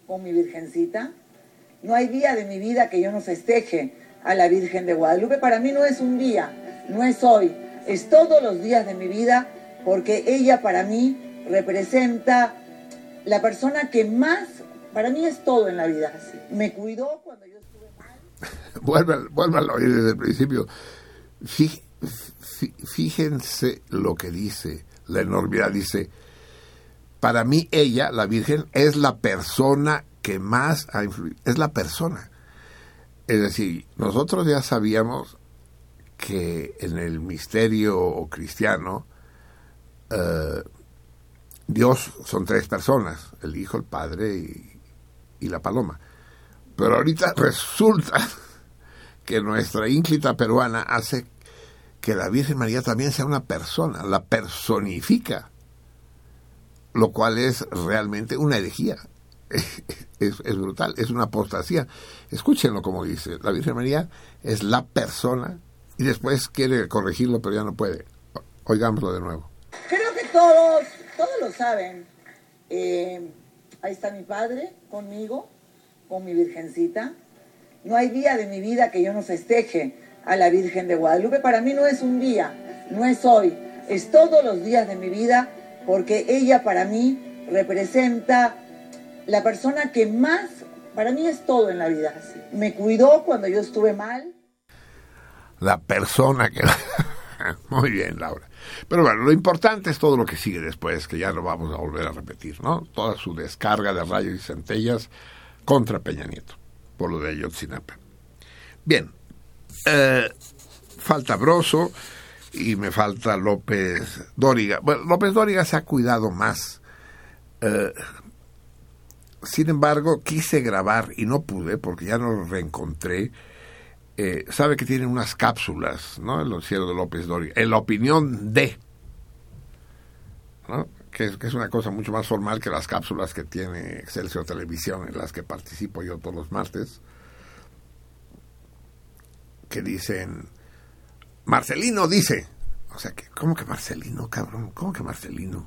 con mi virgencita. No hay día de mi vida que yo no festeje a la Virgen de Guadalupe. Para mí no es un día, no es hoy, es todos los días de mi vida porque ella para mí representa la persona que más, para mí es todo en la vida. Me cuidó cuando yo estuve mal.
Vuelvan a oír desde el principio. Fí, fí, fíjense lo que dice, la enormidad dice, para mí ella, la Virgen, es la persona que más ha influido, es la persona. Es decir, nosotros ya sabíamos que en el misterio cristiano, eh, Dios son tres personas, el Hijo, el Padre y, y la Paloma. Pero ahorita resulta que nuestra ínclita peruana hace que la Virgen María también sea una persona, la personifica, lo cual es realmente una herejía. Es, brutal, es una apostasía. Escúchenlo como dice, la Virgen María es la persona y después quiere corregirlo, pero ya no puede. Oigámoslo de nuevo.
Creo que todos, todos lo saben. Eh, ahí está mi padre conmigo, con mi virgencita. No hay día de mi vida que yo no festeje a la Virgen de Guadalupe. Para mí no es un día, no es hoy, es todos los días de mi vida porque ella para mí representa la persona que más, para mí es todo en la vida. Me cuidó cuando yo estuve mal.
La persona que... Muy bien, Laura. Pero bueno, lo importante es todo lo que sigue después, que ya lo vamos a volver a repetir, ¿no? Toda su descarga de rayos y centellas contra Peña Nieto, por lo de Ayotzinapa. Bien, eh, falta Broso y me falta López Dóriga. Bueno, López Dóriga se ha cuidado más. Eh, sin embargo, quise grabar y no pude porque ya no lo reencontré. Eh, sabe que tiene unas cápsulas, ¿no? El noticiero de López Dóriga. En la opinión de. ¿no? Que es, que es, una cosa mucho más formal que las cápsulas que tiene Excelsior Televisión, en las que participo yo todos los martes. Que dicen. Marcelino dice. O sea, que, ¿cómo que Marcelino, cabrón? ¿Cómo que Marcelino?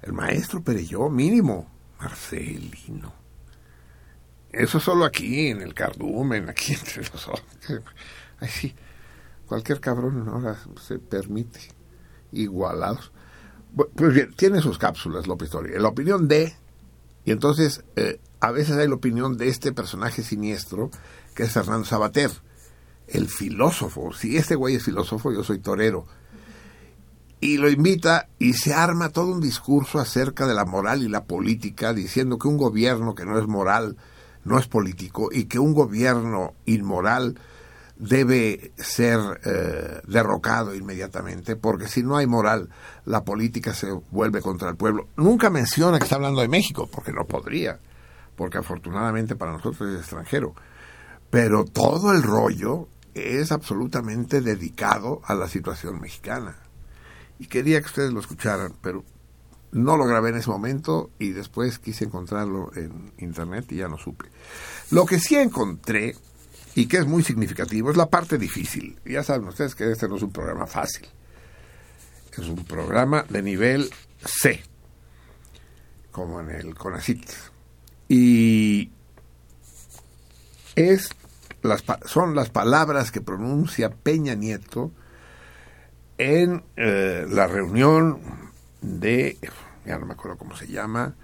El maestro Pereyó, mínimo. Marcelino. Eso solo aquí, en el cardumen, aquí entre los Ay, sí. Cualquier cabrón ahora se permite. Igualados. Pues bien, tiene sus cápsulas López Dóriga. La opinión de. Y entonces, eh, a veces hay la opinión de este personaje siniestro, que es Fernando Sabater, el filósofo. Si este güey es filósofo, yo soy torero y lo invita y se arma todo un discurso acerca de la moral y la política, diciendo que un gobierno que no es moral no es político y que un gobierno inmoral debe ser eh, derrocado inmediatamente, porque si no hay moral, la política se vuelve contra el pueblo. Nunca menciona que está hablando de México, porque no podría, porque afortunadamente para nosotros es extranjero. Pero todo el rollo es absolutamente dedicado a la situación mexicana. Y quería que ustedes lo escucharan, pero no lo grabé en ese momento y después quise encontrarlo en internet y ya no supe. Lo que sí encontré y que es muy significativo es la parte difícil. Ya saben ustedes que este no es un programa fácil. Es un programa de nivel C, como en el CONACIT. Y es son las palabras que pronuncia Peña Nieto en eh, la reunión de, ya no me acuerdo cómo se llama,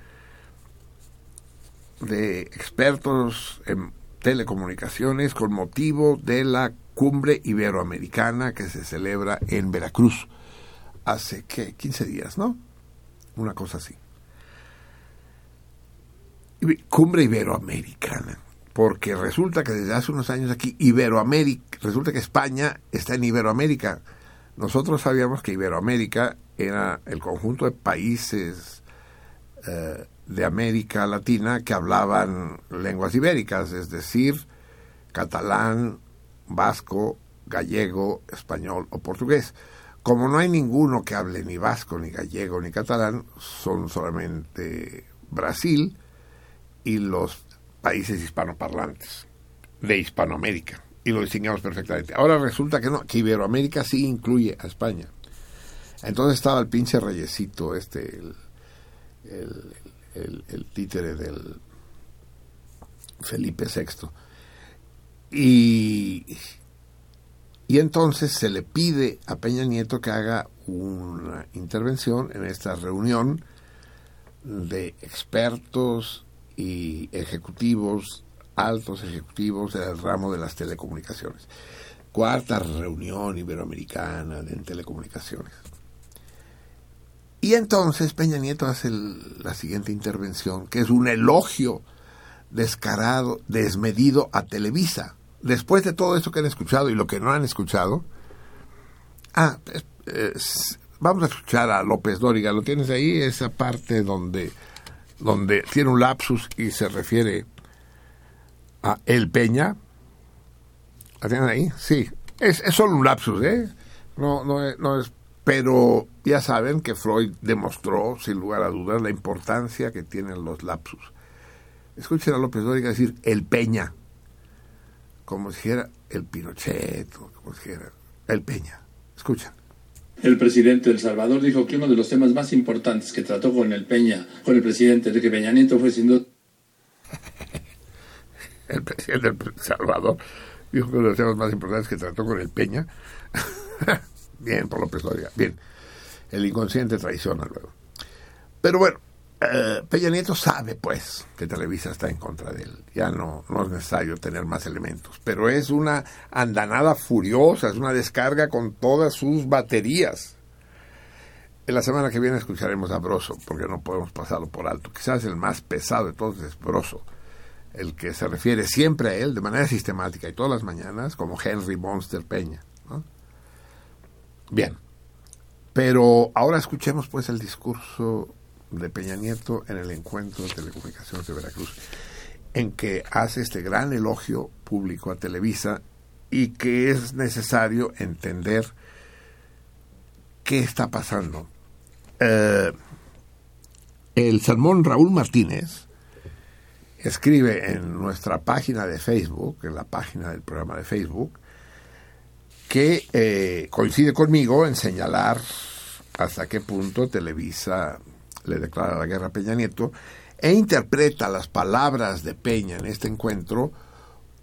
de expertos en telecomunicaciones con motivo de la cumbre iberoamericana que se celebra en Veracruz hace, ¿qué? 15 días, ¿no? Una cosa así. Cumbre iberoamericana, porque resulta que desde hace unos años aquí Iberoamérica, resulta que España está en Iberoamérica. Nosotros sabíamos que Iberoamérica era el conjunto de países eh, de América Latina que hablaban lenguas ibéricas, es decir, catalán, vasco, gallego, español o portugués. Como no hay ninguno que hable ni vasco, ni gallego, ni catalán, son solamente Brasil y los países hispanoparlantes de Hispanoamérica. Y lo distinguimos perfectamente. Ahora resulta que no, que Iberoamérica sí incluye a España. Entonces estaba el pinche reyesito, este, el títere del Felipe VI. Y, y entonces se le pide a Peña Nieto que haga una intervención en esta reunión de expertos y ejecutivos, altos ejecutivos del ramo de las telecomunicaciones. Cuarta reunión iberoamericana de telecomunicaciones. Y entonces Peña Nieto hace la siguiente intervención, que es un elogio descarado, desmedido a Televisa. Después de todo esto que han escuchado y lo que no han escuchado, ah, es- vamos a escuchar a López Dóriga. ¿Lo tienes ahí? Esa parte donde, donde tiene un lapsus y se refiere a El Peña. ¿La tienen ahí? Sí. Es, es solo un lapsus, ¿eh? No, no, es, no es. Pero ya saben que Freud demostró, sin lugar a dudas, la importancia que tienen los lapsus. Escuchen a López Dóriga decir El Peña, como si dijera el Pinochet, como si dijera el Peña. Escuchen.
El presidente de El Salvador dijo que uno de los temas más importantes que trató con el Peña, con el presidente Enrique Peña Nieto fue sin duda
el presidente del Salvador dijo que uno de los temas más importantes que trató con el Peña. Bien, por López Dóriga. Bien. El inconsciente traiciona luego. Pero bueno, eh, Peña Nieto sabe, pues, que Televisa está en contra de él. Ya no, no es necesario tener más elementos. Pero es una andanada furiosa, es una descarga con todas sus baterías. En la semana que viene escucharemos a Broso, porque no podemos pasarlo por alto. Quizás el más pesado de todos es Broso el que se refiere siempre a él de manera sistemática y todas las mañanas como Henry Monster Peña. Bien, pero ahora escuchemos pues el discurso de Peña Nieto en el encuentro de telecomunicaciones de Veracruz, en que hace este gran elogio público a Televisa y que es necesario entender qué está pasando. Eh, el salmón Raúl Martínez, escribe en nuestra página de Facebook, en la página del programa de Facebook, que eh, coincide conmigo en señalar hasta qué punto Televisa le declara la guerra a Peña Nieto e interpreta las palabras de Peña en este encuentro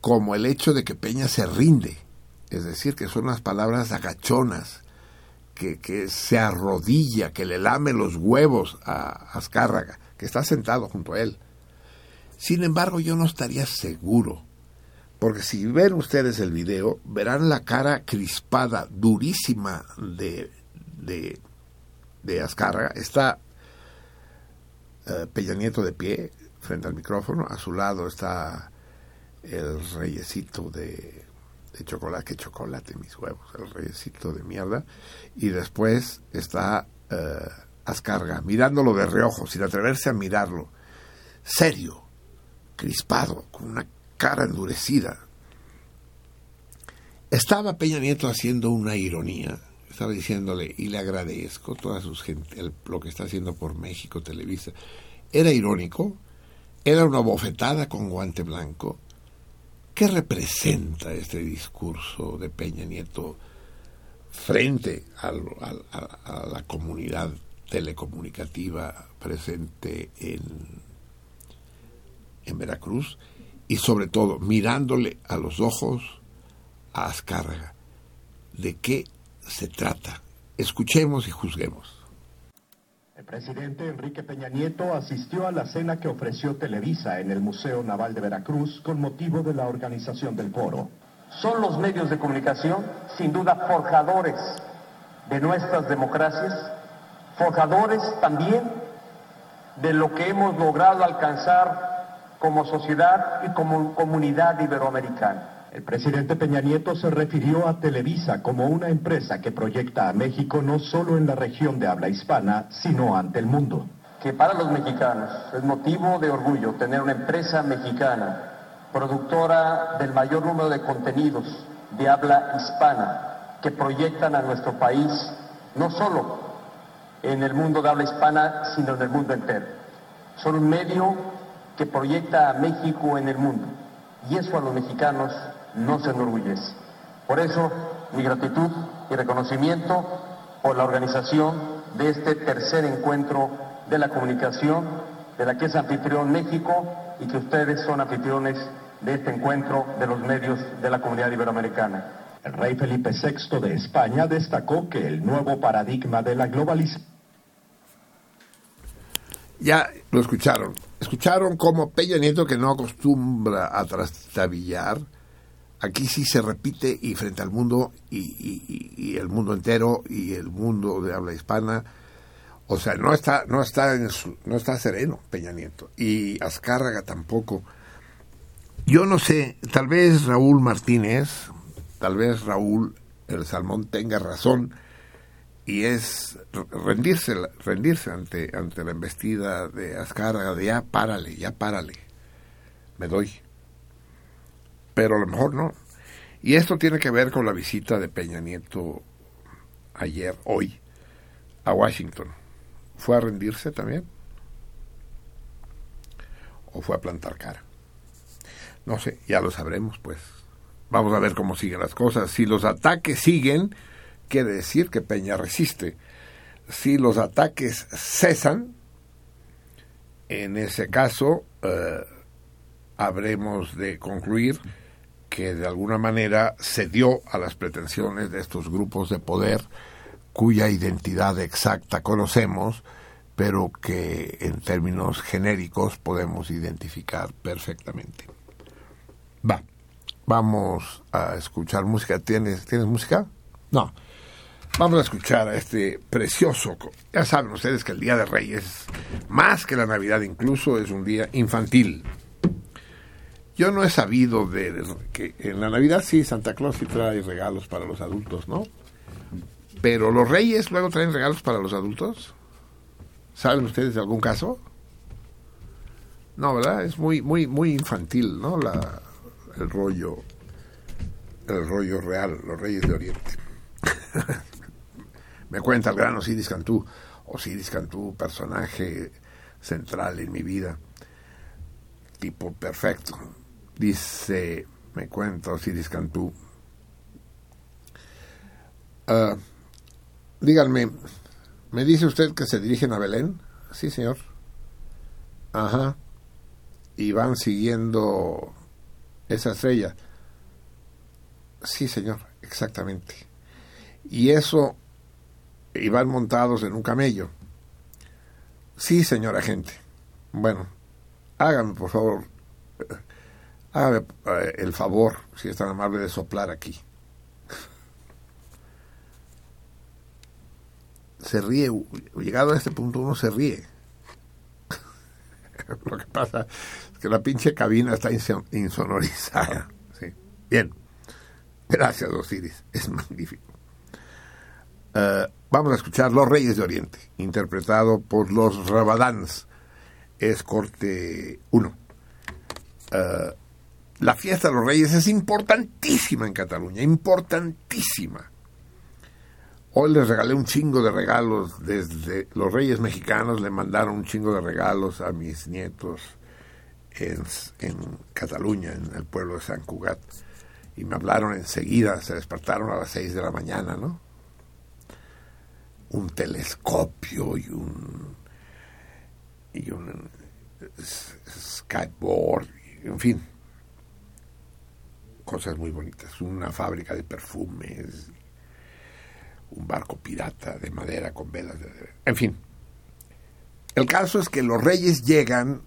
como el hecho de que Peña se rinde, es decir, que son unas palabras agachonas, que, que se arrodilla, que le lame los huevos a Azcárraga, que está sentado junto a él. Sin embargo, yo no estaría seguro, porque si ven ustedes el video, verán la cara crispada, durísima de, de, de Azcárraga. Está eh, Peña Nieto de pie frente al micrófono, a su lado está el reyesito de chocolate, que chocolate, mis huevos, el reyesito de mierda. Y después está eh, Ascarga, mirándolo de reojo, sin atreverse a mirarlo. Serio, crispado, con una cara endurecida. Estaba Peña Nieto haciendo una ironía. Estaba diciéndole, y le agradezco toda su gente, lo que está haciendo por México Televisa. Era irónico, era una bofetada con guante blanco. ¿Qué representa este discurso de Peña Nieto frente a la comunidad telecomunicativa presente en, en Veracruz? Y sobre todo, mirándole a los ojos a Azcárraga. ¿De qué se trata? Escuchemos y juzguemos.
El presidente Enrique Peña Nieto asistió a la cena que ofreció Televisa en el Museo Naval de Veracruz con motivo de la organización del foro.
Son los medios de comunicación, sin duda, forjadores de nuestras democracias, forjadores también de lo que hemos logrado alcanzar como sociedad y como comunidad iberoamericana.
El presidente Peña Nieto se refirió a Televisa como una empresa que proyecta a México no solo en la región de habla hispana, sino ante el mundo.
que para los mexicanos es motivo de orgullo tener una empresa mexicana, productora del mayor número de contenidos de habla hispana, que proyectan a nuestro país no solo en el mundo de habla hispana, sino en el mundo entero. Son un medio que proyecta a México en el mundo y eso a los mexicanos no se enorgullece. Por eso, mi gratitud y reconocimiento por la organización de este tercer encuentro de la comunicación, de la que es anfitrión México y que ustedes son anfitriones de este encuentro de los medios de la comunidad iberoamericana.
El rey Felipe VI de España destacó que el nuevo paradigma de la globalización
Ya lo escucharon. Escucharon como Peña Nieto, que no acostumbra a trastabillar, aquí sí se repite y frente al mundo y, el mundo entero y el mundo de habla hispana. O sea, no está, no está, en su- no está sereno Peña Nieto. Y Azcárraga tampoco. Yo no sé, tal vez Raúl Martínez, tal vez Raúl el Salmón tenga razón y es rendirse rendirse ante ante la embestida de Azcárraga de ya párale, ya párale. Me doy. Pero a lo mejor no. Y esto tiene que ver con la visita de Peña Nieto ayer, hoy, a Washington. ¿Fue a rendirse también? ¿O fue a plantar cara? No sé, ya lo sabremos, pues. Vamos a ver cómo siguen las cosas. Si los ataques siguen, quiere decir que Peña resiste. Si los ataques cesan, en ese caso eh, habremos de concluir que de alguna manera cedió a las pretensiones de estos grupos de poder cuya identidad exacta conocemos, pero que en términos genéricos podemos identificar perfectamente. Va, vamos a escuchar música. ¿Tienes, ¿tienes música? No. Vamos a escuchar a este precioso. Ya saben ustedes que el Día de Reyes, más que la Navidad incluso, es un día infantil. Yo no he sabido de que en la Navidad sí Santa Claus sí trae regalos para los adultos, ¿no? Pero los Reyes luego traen regalos para los adultos. ¿Saben ustedes de algún caso? No, ¿verdad? Es muy muy muy infantil, ¿no? La el rollo el rollo real, los Reyes de Oriente. Me cuenta el gran Osiris Cantú. Osiris Cantú, personaje central en mi vida. Tipo perfecto. Dice, me cuenta Osiris Cantú. ah, díganme, ¿me dice usted que se dirigen a Belén? Sí, señor. Ajá. Y van siguiendo esa estrella. Sí, señor, exactamente. Y eso, y van montados en un camello. Sí, señor agente. Bueno, hágame, por favor, hágame eh, el favor, si es tan amable, de soplar aquí. Se ríe, llegado a este punto uno se ríe. Lo que pasa es que la pinche cabina está inson- insonorizada. Sí. Bien. Gracias, Osiris. Es magnífico. Eh, vamos a escuchar Los Reyes de Oriente, interpretado por los Rabadans. Es corte 1. Eh, la fiesta de los Reyes es importantísima en Cataluña, importantísima. Hoy les regalé un chingo de regalos desde los Reyes mexicanos, le mandaron un chingo de regalos a mis nietos en, Cataluña, en el pueblo de San Cugat. Y me hablaron enseguida, se despertaron a las 6 de la mañana, ¿no? Un telescopio y un. y un skateboard, en fin. Cosas muy bonitas. Una fábrica de perfumes, un barco pirata de madera con velas. De, en fin. El caso es que los reyes llegan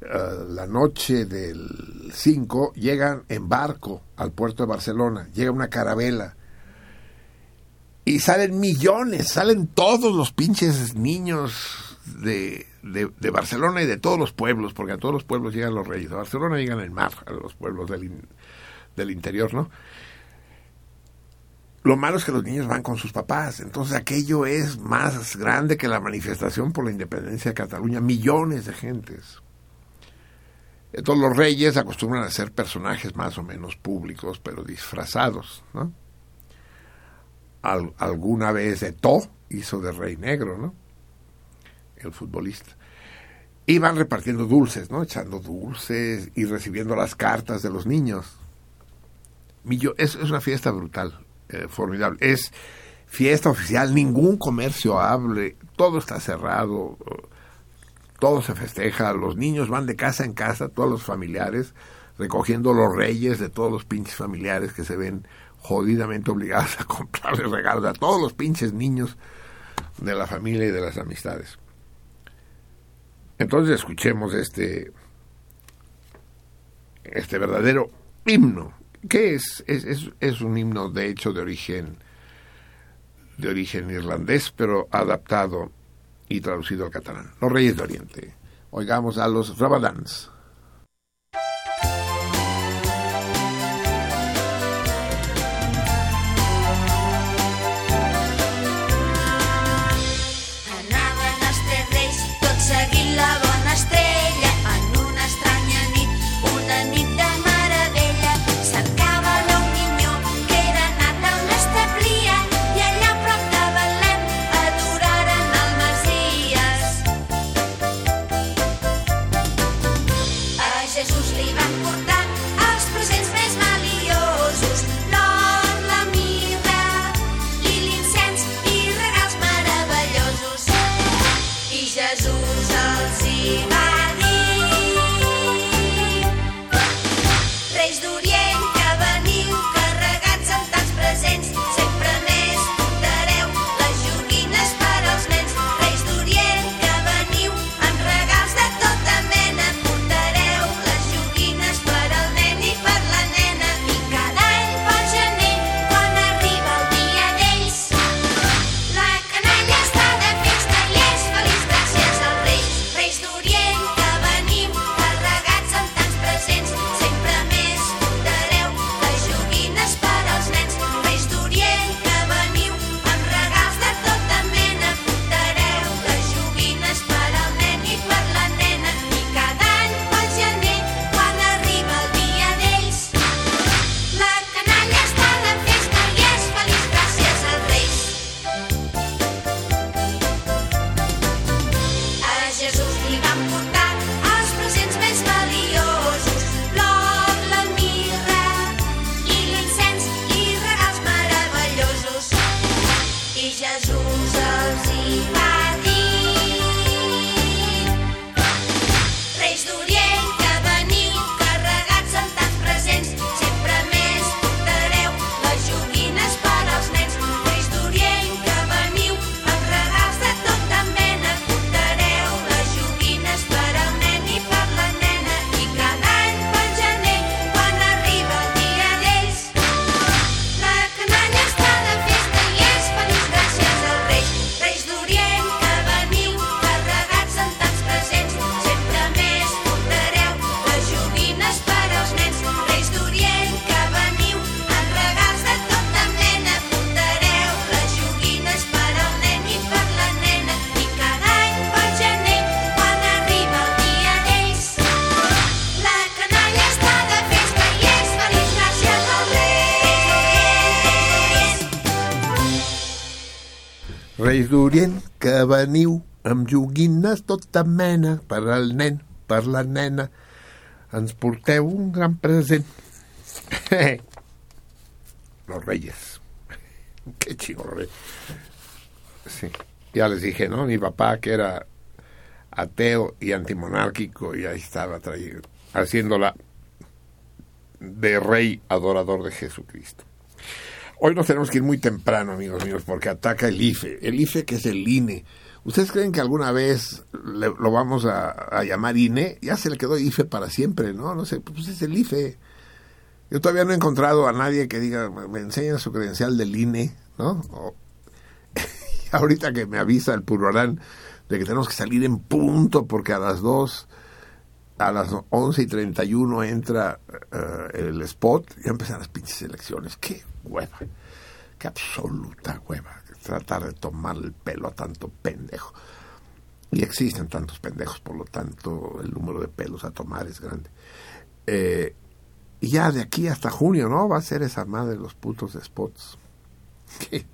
uh, la noche del 5, llegan en barco al puerto de Barcelona, llega una carabela y salen millones, salen todos los pinches niños de, de, de, Barcelona y de todos los pueblos, porque a todos los pueblos llegan los reyes. A Barcelona llegan el mar, a los pueblos del, del interior, ¿no? Lo malo es que los niños van con sus papás, entonces aquello es más grande que la manifestación por la independencia de Cataluña, millones de gentes. Entonces los reyes acostumbran a ser personajes más o menos públicos, pero disfrazados, ¿no? Al, alguna vez Eto'o hizo de rey negro, ¿no? El futbolista. Iban repartiendo dulces, ¿no? Echando dulces y recibiendo las cartas de los niños. Es, es una fiesta brutal eh, formidable. Es fiesta oficial, ningún comercio hable, todo está cerrado, todo se festeja, los niños van de casa en casa, todos los familiares, recogiendo los reyes de todos los pinches familiares que se ven jodidamente obligados a comprarles regalos a todos los pinches niños de la familia y de las amistades. Entonces escuchemos este este verdadero himno ¿Qué es? Es, es? es, un himno, de hecho, de origen, de origen irlandés, pero adaptado y traducido al catalán. Los Reyes de Oriente. Oigamos a los Rabadans.
Reis
d'Orient que veniu amb joguines tota mena per al nen, per la nena. Ens porteu un gran present. Los Reyes. Qué chido, los Reyes. Sí, ya les dije, ¿no? Mi papá que era ateo y antimonárquico y ahí estaba trayendo, haciéndola de rey adorador de Jesucristo. Hoy nos tenemos que ir muy temprano, amigos míos, porque ataca el IFE. El IFE que es el INE. ¿Ustedes creen que alguna vez le- lo vamos a, llamar INE? Ya se le quedó IFE para siempre, ¿no? No sé, pues es el IFE. Yo todavía no he encontrado a nadie que diga, me enseña su credencial del INE, ¿no? Ahorita que me avisa el Purorán de que tenemos que salir en punto porque a las 2, a las 11 y 31 entra eh, el spot, ya empiezan las pinches elecciones. ¡Qué hueva! ¡Qué absoluta hueva! Tratar de tomar el pelo a tanto pendejo. Y existen tantos pendejos, por lo tanto el número de pelos a tomar es grande. Eh, y ya de aquí hasta junio, ¿no? Va a ser esa madre de los putos spots.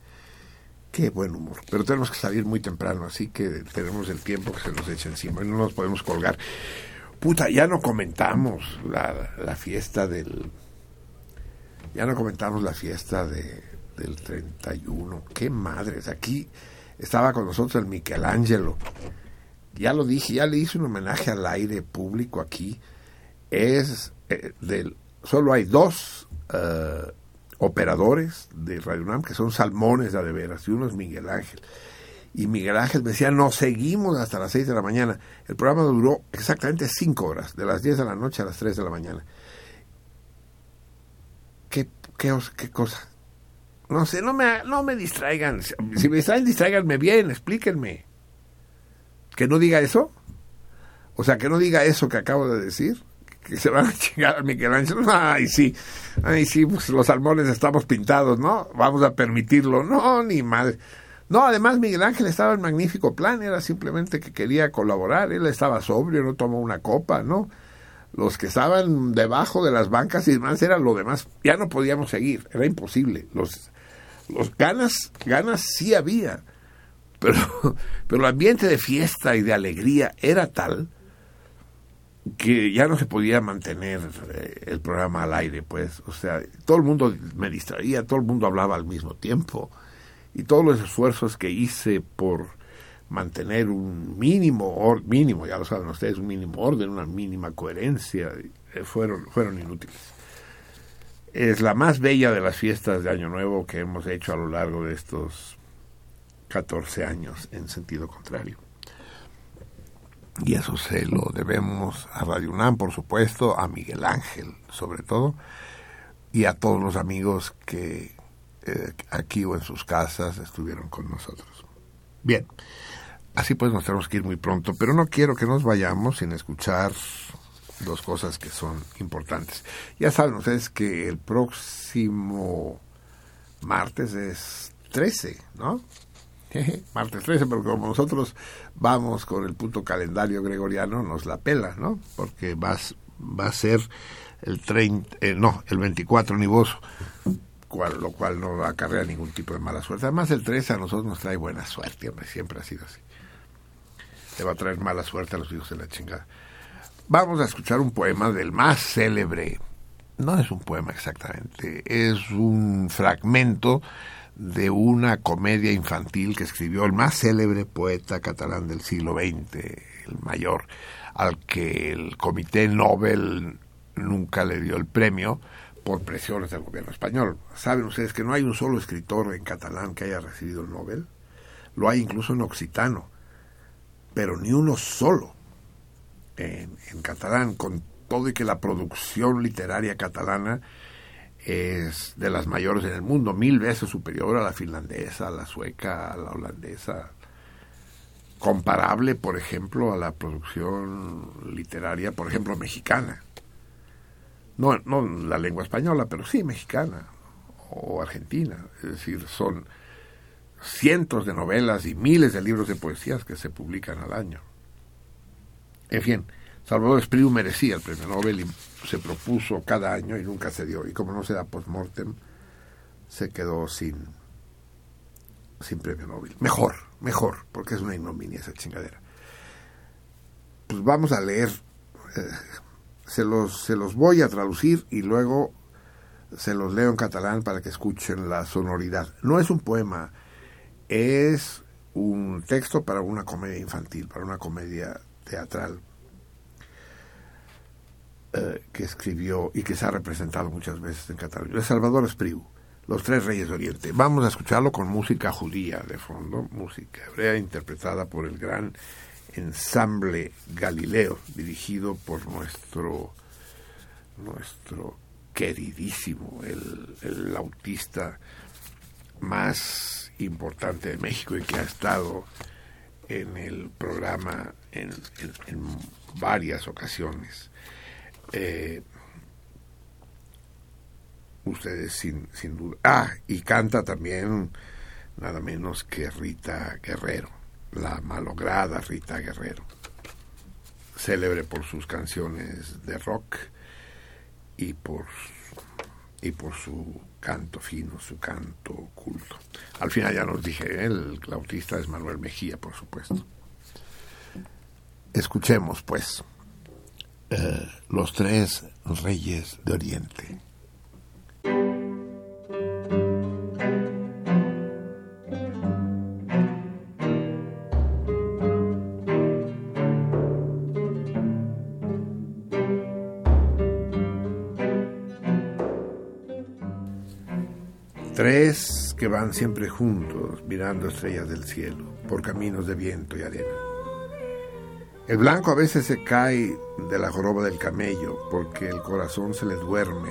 Qué, buen humor. Pero tenemos que salir muy temprano, así que tenemos el tiempo que se nos echa encima no nos podemos colgar. Puta, ya no comentamos la, la fiesta del... Ya no comentamos la fiesta de, del 31. Qué madres. Aquí estaba con nosotros el Michelangelo. Ya lo dije, ya le hice un homenaje al aire público aquí. Es eh, del... Solo hay dos eh, operadores de Radio UNAM que son salmones de veras y uno es Miguel Ángel. Y Miguel Ángel me decía, nos seguimos hasta las 6 de la mañana. El programa duró exactamente 5 horas, de las 10 de la noche a las 3 de la mañana. ¿Qué, qué, os- qué cosa? No sé, no me, no me distraigan. Si me distraen, distraiganme bien, explíquenme. ¿Que no diga eso? O sea, que no diga eso que acabo de decir. Que se van a chingar a Miguel Ángel. Ay, sí. Ay, sí, pues los salmones estamos pintados, ¿no? Vamos a permitirlo. No, ni madre. No, además Miguel Ángel estaba en magnífico plan. Era simplemente que quería colaborar. Él estaba sobrio, no tomó una copa, ¿no? Los que estaban debajo de las bancas y demás era lo demás. Ya no podíamos seguir. Era imposible. Los, los ganas, ganas sí había. Pero, pero el ambiente de fiesta y de alegría era tal que ya no se podía mantener eh, el programa al aire, pues, o sea, todo el mundo me distraía, todo el mundo hablaba al mismo tiempo y todos los esfuerzos que hice por mantener un mínimo, or- mínimo, ya lo saben ustedes, un mínimo orden, una mínima coherencia, eh, fueron, fueron inútiles. Es la más bella de las fiestas de Año Nuevo que hemos hecho a lo largo de estos 14 años en sentido contrario. Y eso se lo debemos a Radio UNAM, por supuesto, a Miguel Ángel, sobre todo, y a todos los amigos que eh, aquí o en sus casas estuvieron con nosotros. Bien, así pues nos tenemos que ir muy pronto, pero no quiero que nos vayamos sin escuchar dos cosas que son importantes. Ya saben ustedes que el próximo martes es 13, ¿no? Martes 13, pero como nosotros vamos con el puto calendario gregoriano, nos la pela, ¿no? Porque va, va a ser el 30, eh, no, el 24 nivoso, cual, lo cual no acarrea ningún tipo de mala suerte. Además, el 13 a nosotros nos trae buena suerte, hombre, siempre ha sido así. Le va a traer mala suerte a los hijos de la chingada. Vamos a escuchar un poema del más célebre. No es un poema exactamente, es un fragmento de una comedia infantil que escribió el más célebre poeta catalán del siglo XX, el mayor, al que el Comité Nobel nunca le dio el premio por presiones del gobierno español. ¿Saben ustedes que no hay un solo escritor en catalán que haya recibido el Nobel? Lo hay incluso en occitano, pero ni uno solo en, catalán, con todo y que la producción literaria catalana es de las mayores en el mundo, mil veces superior a la finlandesa, a la sueca, a la holandesa, comparable, por ejemplo, a la producción literaria, por ejemplo, mexicana. No, no la lengua española, pero sí mexicana o argentina. Es decir, son cientos de novelas y miles de libros de poesías que se publican al año. En fin, Salvador Espriu merecía el premio Nobel y se propuso cada año y nunca se dio. Y como no se da post-mortem, se quedó sin, sin premio Nobel. Mejor, mejor, porque es una ignominia esa chingadera. Pues vamos a leer, eh, se, los, se los voy a traducir y luego se los leo en catalán para que escuchen la sonoridad. No es un poema, es un texto para una comedia infantil, para una comedia teatral eh, que escribió y que se ha representado muchas veces en Cataluña. El Salvador Espriu, Los Tres Reyes de Oriente. Vamos a escucharlo con música judía de fondo, música hebrea interpretada por el gran ensamble Galileo, dirigido por nuestro, nuestro queridísimo, el, el autista más importante de México y que ha estado en el programa en, varias ocasiones. Eh, ustedes sin, sin duda. Ah, y canta también nada menos que Rita Guerrero, la malograda Rita Guerrero, célebre por sus canciones de rock y por y por su canto fino, su canto culto. Al final ya nos dije, el flautista es Manuel Mejía, por supuesto. Escuchemos, pues, eh, los tres reyes de Oriente. Tres que van siempre juntos, mirando estrellas del cielo, por caminos de viento y arena. El blanco a veces se cae de la joroba del camello porque el corazón se le duerme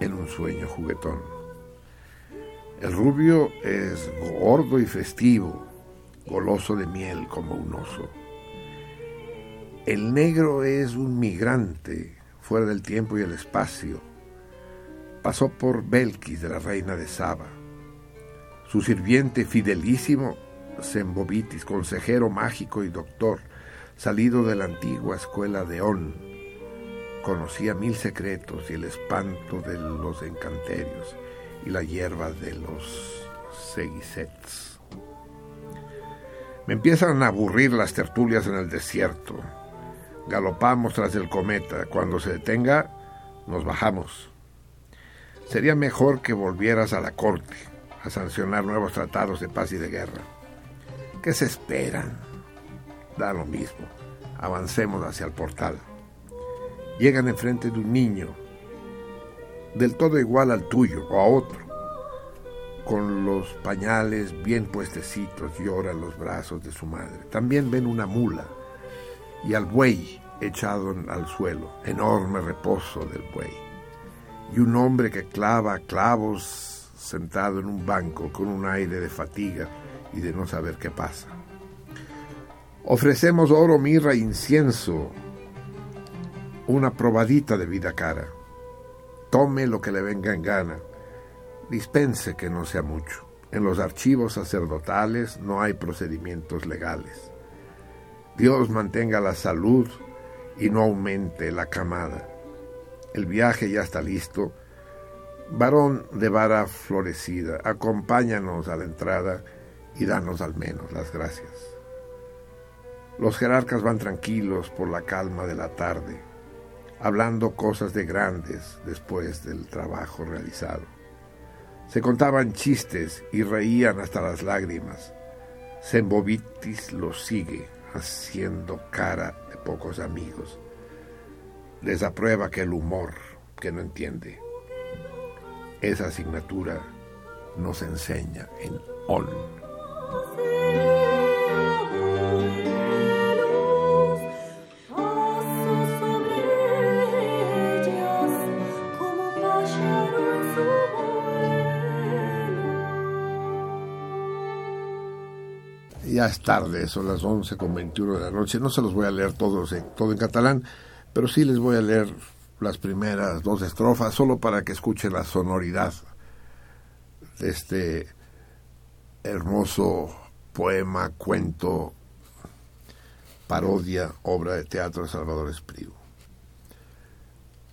en un sueño juguetón. El rubio es gordo y festivo, goloso de miel como un oso. El negro es un migrante fuera del tiempo y el espacio. Pasó por Belkis de la reina de Saba. Su sirviente fidelísimo, Sembobitis, consejero mágico y doctor, salido de la antigua escuela de On, conocía mil secretos y el espanto de los encanterios y la hierba de los seguisets. Me empiezan a aburrir las tertulias en el desierto. Galopamos tras el cometa. Cuando se detenga, nos bajamos. Sería mejor que volvieras a la corte a sancionar nuevos tratados de paz y de guerra. ¿Qué se esperan? Da lo mismo. Avancemos hacia el portal. Llegan enfrente de un niño, del todo igual al tuyo o a otro, con los pañales bien puestecitos, llora en los brazos de su madre. También ven una mula y al buey echado al suelo, enorme reposo del buey, y un hombre que clava clavos sentado en un banco con un aire de fatiga y de no saber qué pasa. Ofrecemos oro, mirra incienso, una probadita de vida cara. Tome lo que le venga en gana, dispense que no sea mucho. En los archivos sacerdotales no hay procedimientos legales. Dios mantenga la salud y no aumente la camada. El viaje ya está listo. Varón de vara florecida, acompáñanos a la entrada y danos al menos las gracias. Los jerarcas van tranquilos por la calma de la tarde, hablando cosas de grandes después del trabajo realizado. Se contaban chistes y reían hasta las lágrimas. Sembobitis los sigue, haciendo cara de pocos amigos. Les aprueba que el humor, que no entiende. Esa asignatura nos enseña en ON. Ya es tarde, son las 11 con 21 de la noche. No se los voy a leer todos todo en catalán, pero sí les voy a leer las primeras dos estrofas, solo para que escuchen la sonoridad de este hermoso poema, cuento, parodia, obra de teatro de Salvador Espriu.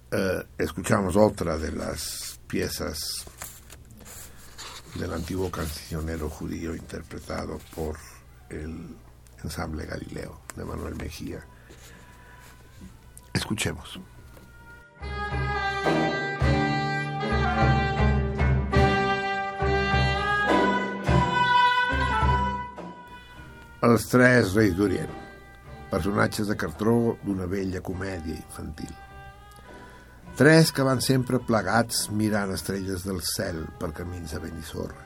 Eh, escuchamos otra de las piezas del antiguo cancionero judío interpretado por el ensamble Galileo de Manuel Mejía. Escuchemos. Els tres reis d'Orient, personatges de cartró d'una vella comèdia infantil. Tres que van sempre plegats mirant estrelles del cel per camins a Benissorra.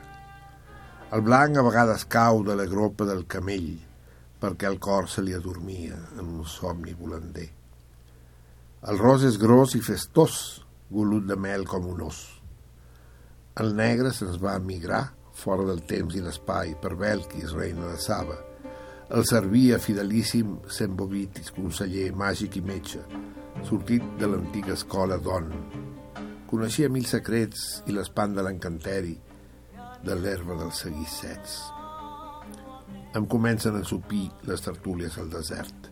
El blanc a vegades cau de la gropa del camell perquè el cor se li adormia en un somni volander. El ros és gros i festós, golut de mel com un os. El negre se'ns va migrar fora del temps i l'espai per Belquis, reina de Saba. El servia fidelíssim Sembovitis, conseller màgic i metge, sortit de l'antiga escola Don. Coneixia mil secrets i l'espant de l'encanteri de l'herba dels seguissets. Em comencen a ensupir les tertúlies al desert.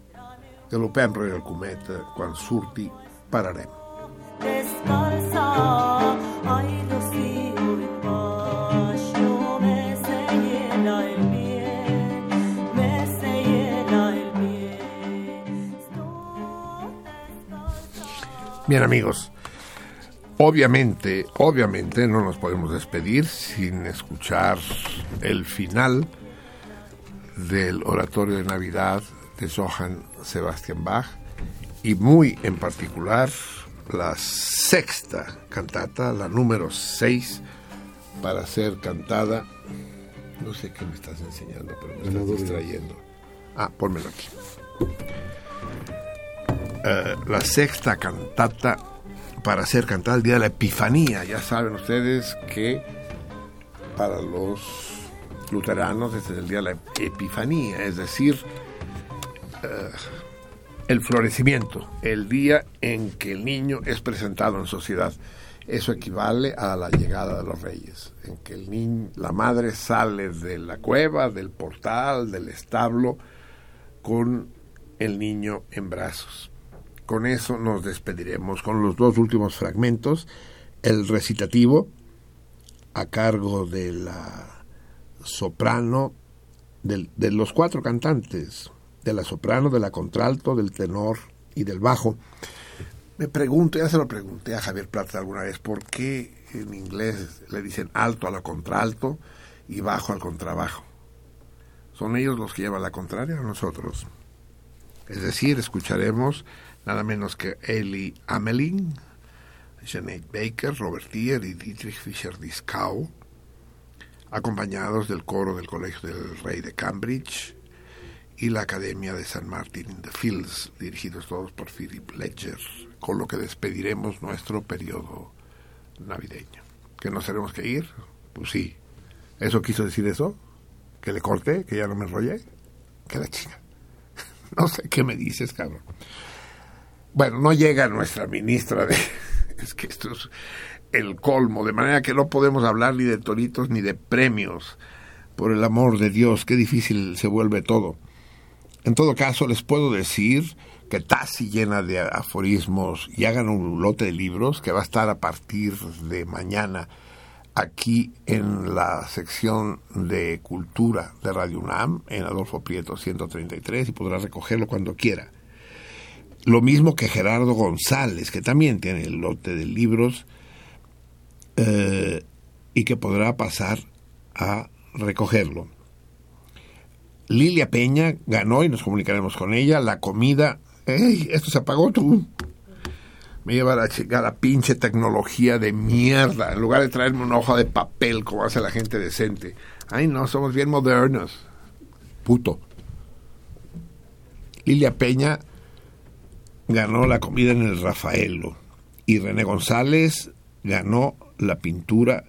Galopem rere el cometa, quan surti, pararem.
Descalza, ay.
Bien amigos, obviamente, obviamente no nos podemos despedir sin escuchar el final del oratorio de Navidad de Johann Sebastian Bach y muy en particular la sexta cantata, la número 6, para ser cantada. No sé qué me estás enseñando, pero me estás distrayendo. Ah, pónmelo aquí. Eh, la sexta cantata para ser cantada el día de la Epifanía. Ya saben ustedes que para los luteranos este es el día de la Epifanía, es decir, eh, el florecimiento, el día en que el niño es presentado en sociedad. Eso equivale a la llegada de los reyes, en que el niño, la madre sale de la cueva, del portal, del establo, con el niño en brazos. Con eso nos despediremos con los dos últimos fragmentos, el recitativo a cargo de la soprano, de los cuatro cantantes, de la soprano, de la contralto, del tenor y del bajo. Me pregunto, ya se lo pregunté a Javier Plata alguna vez, ¿por qué en inglés le dicen alto a la contralto y bajo al contrabajo? ¿Son ellos los que llevan la contraria o nosotros? Es decir, escucharemos nada menos que Eli Amelin, Jeanette Baker, Robert Tier y Dietrich Fischer-Dieskau, acompañados del coro del Colegio del Rey de Cambridge y la Academia de San Martin in the Fields, dirigidos todos por Philip Ledger, con lo que despediremos nuestro periodo navideño. ¿Que nos tenemos que ir? Pues sí. ¿Eso quiso decir eso? ¿Que le corté? ¿Que ya no me enrollé? Que la chica. No sé qué me dices, cabrón. Bueno, no llega nuestra ministra de... Es que esto es el colmo, de manera que no podemos hablar ni de toritos ni de premios. Por el amor de Dios, qué difícil se vuelve todo. En todo caso, les puedo decir que Tassi llena de aforismos y hagan un lote de libros que va a estar a partir de mañana aquí en la sección de cultura de Radio UNAM, en Adolfo Prieto 133, y podrá recogerlo cuando quiera. Lo mismo que Gerardo González, que también tiene el lote de libros eh, y que podrá pasar a recogerlo. Lilia Peña ganó, y nos comunicaremos con ella, la comida... ¡Ey! Esto se apagó tú. Me lleva la pinche tecnología de mierda, en lugar de traerme una hoja de papel como hace la gente decente. Ay, no, somos bien modernos. Puto. Lilia Peña ganó la comida en el Rafaelo y René González ganó la pintura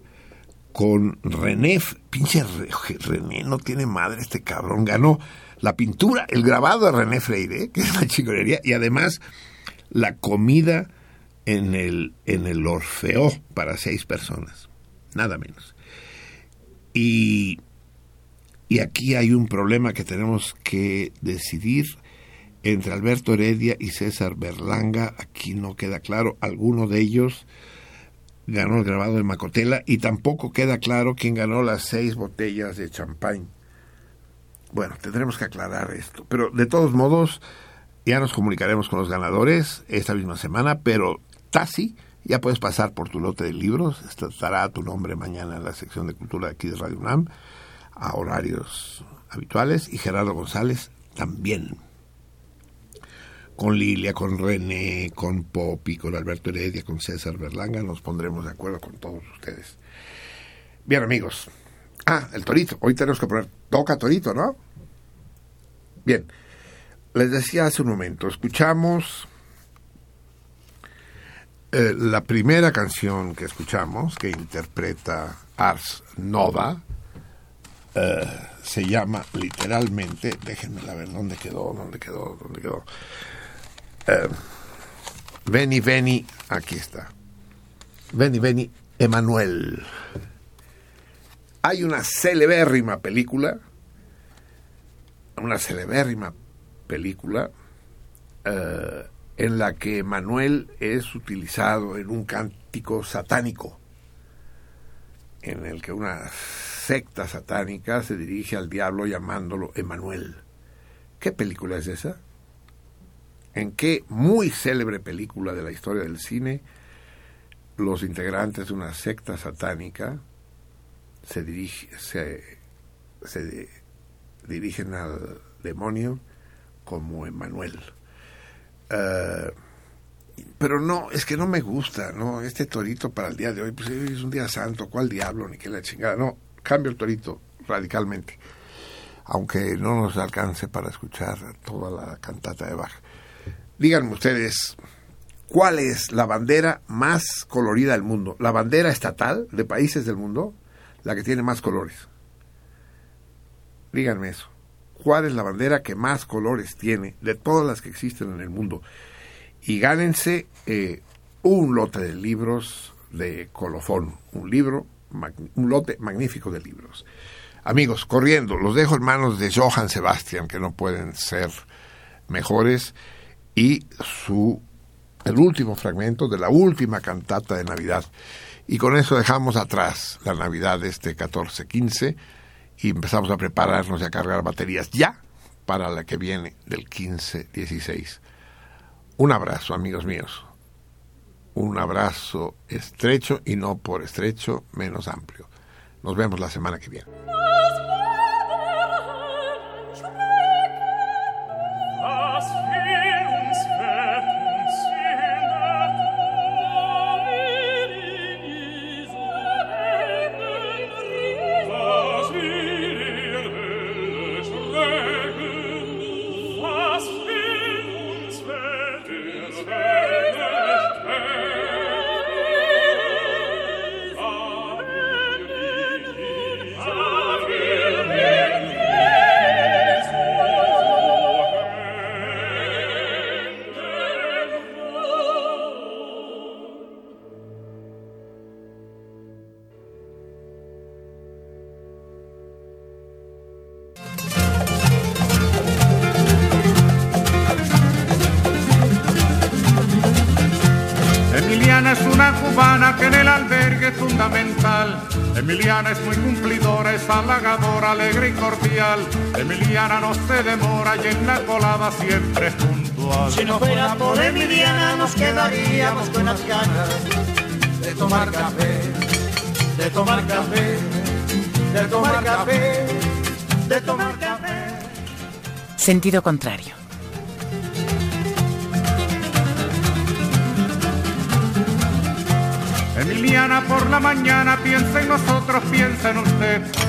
con René, pinche Re- René, no tiene madre este cabrón, ganó la pintura, el grabado de René Freire, que es una chingonería, y además la comida en el, en el Orfeo para seis personas, nada menos. Y, y aquí hay un problema que tenemos que decidir entre Alberto Heredia y César Berlanga, aquí no queda claro, alguno de ellos ganó el grabado de Macotela y tampoco queda claro quién ganó las seis botellas de champán. Bueno, tendremos que aclarar esto. Pero de todos modos, ya nos comunicaremos con los ganadores esta misma semana, pero Tassi, ya puedes pasar por tu lote de libros, estará tu nombre mañana en la sección de cultura de aquí de Radio UNAM, a horarios habituales, y Gerardo González también. Con Lilia, con René, con Popi, con Alberto Heredia, con César Berlanga, nos pondremos de acuerdo con todos ustedes. Bien, amigos. Ah, el torito. Hoy tenemos que poner toca torito, ¿no? Bien. Les decía hace un momento, escuchamos eh, la primera canción que escuchamos, que interpreta Ars Nova, eh, se llama literalmente, déjenme ver dónde quedó, dónde quedó, dónde quedó. Eh, veni, veni, aquí está. Veni, veni, Emanuel. Hay una celebérrima película, una celebérrima película, eh, en la que Manuel es utilizado en un cántico satánico, en el que una secta satánica se dirige al diablo llamándolo Emanuel. ¿Qué película es esa? ¿En qué muy célebre película de la historia del cine los integrantes de una secta satánica se, dirige, se, se dirigen al demonio como Emanuel? Eh, pero no, es que no me gusta, ¿no? Este torito para el día de hoy, pues es un día santo, ¿cuál diablo? Ni que la chingada. No, cambio el torito radicalmente. Aunque no nos alcance para escuchar toda la cantata de Bach. Díganme ustedes, ¿cuál es la bandera más colorida del mundo? ¿La bandera estatal de países del mundo? La que tiene más colores. Díganme eso cuál es la bandera que más colores tiene de todas las que existen en el mundo. Y gánense eh, un lote de libros de colofón, un libro, un lote magnífico de libros. Amigos, corriendo, los dejo en manos de Johann Sebastian, que no pueden ser mejores, y su el último fragmento de la última cantata de Navidad. Y con eso dejamos atrás la Navidad de este 14-15 y empezamos a prepararnos y a cargar baterías ya para la que viene del 15-16. Un abrazo, amigos míos. Un abrazo estrecho y no por estrecho menos amplio. Nos vemos la semana que viene.
Halagadora, alegre y cordial. Emiliana no se demora y en la colada siempre es puntual.
Si no fuera por Emiliana nos quedaríamos con las ganas de tomar café, de tomar café, de tomar café, de tomar café.
Sentido contrario.
Emiliana por la mañana piensa en nosotros, piensa en usted.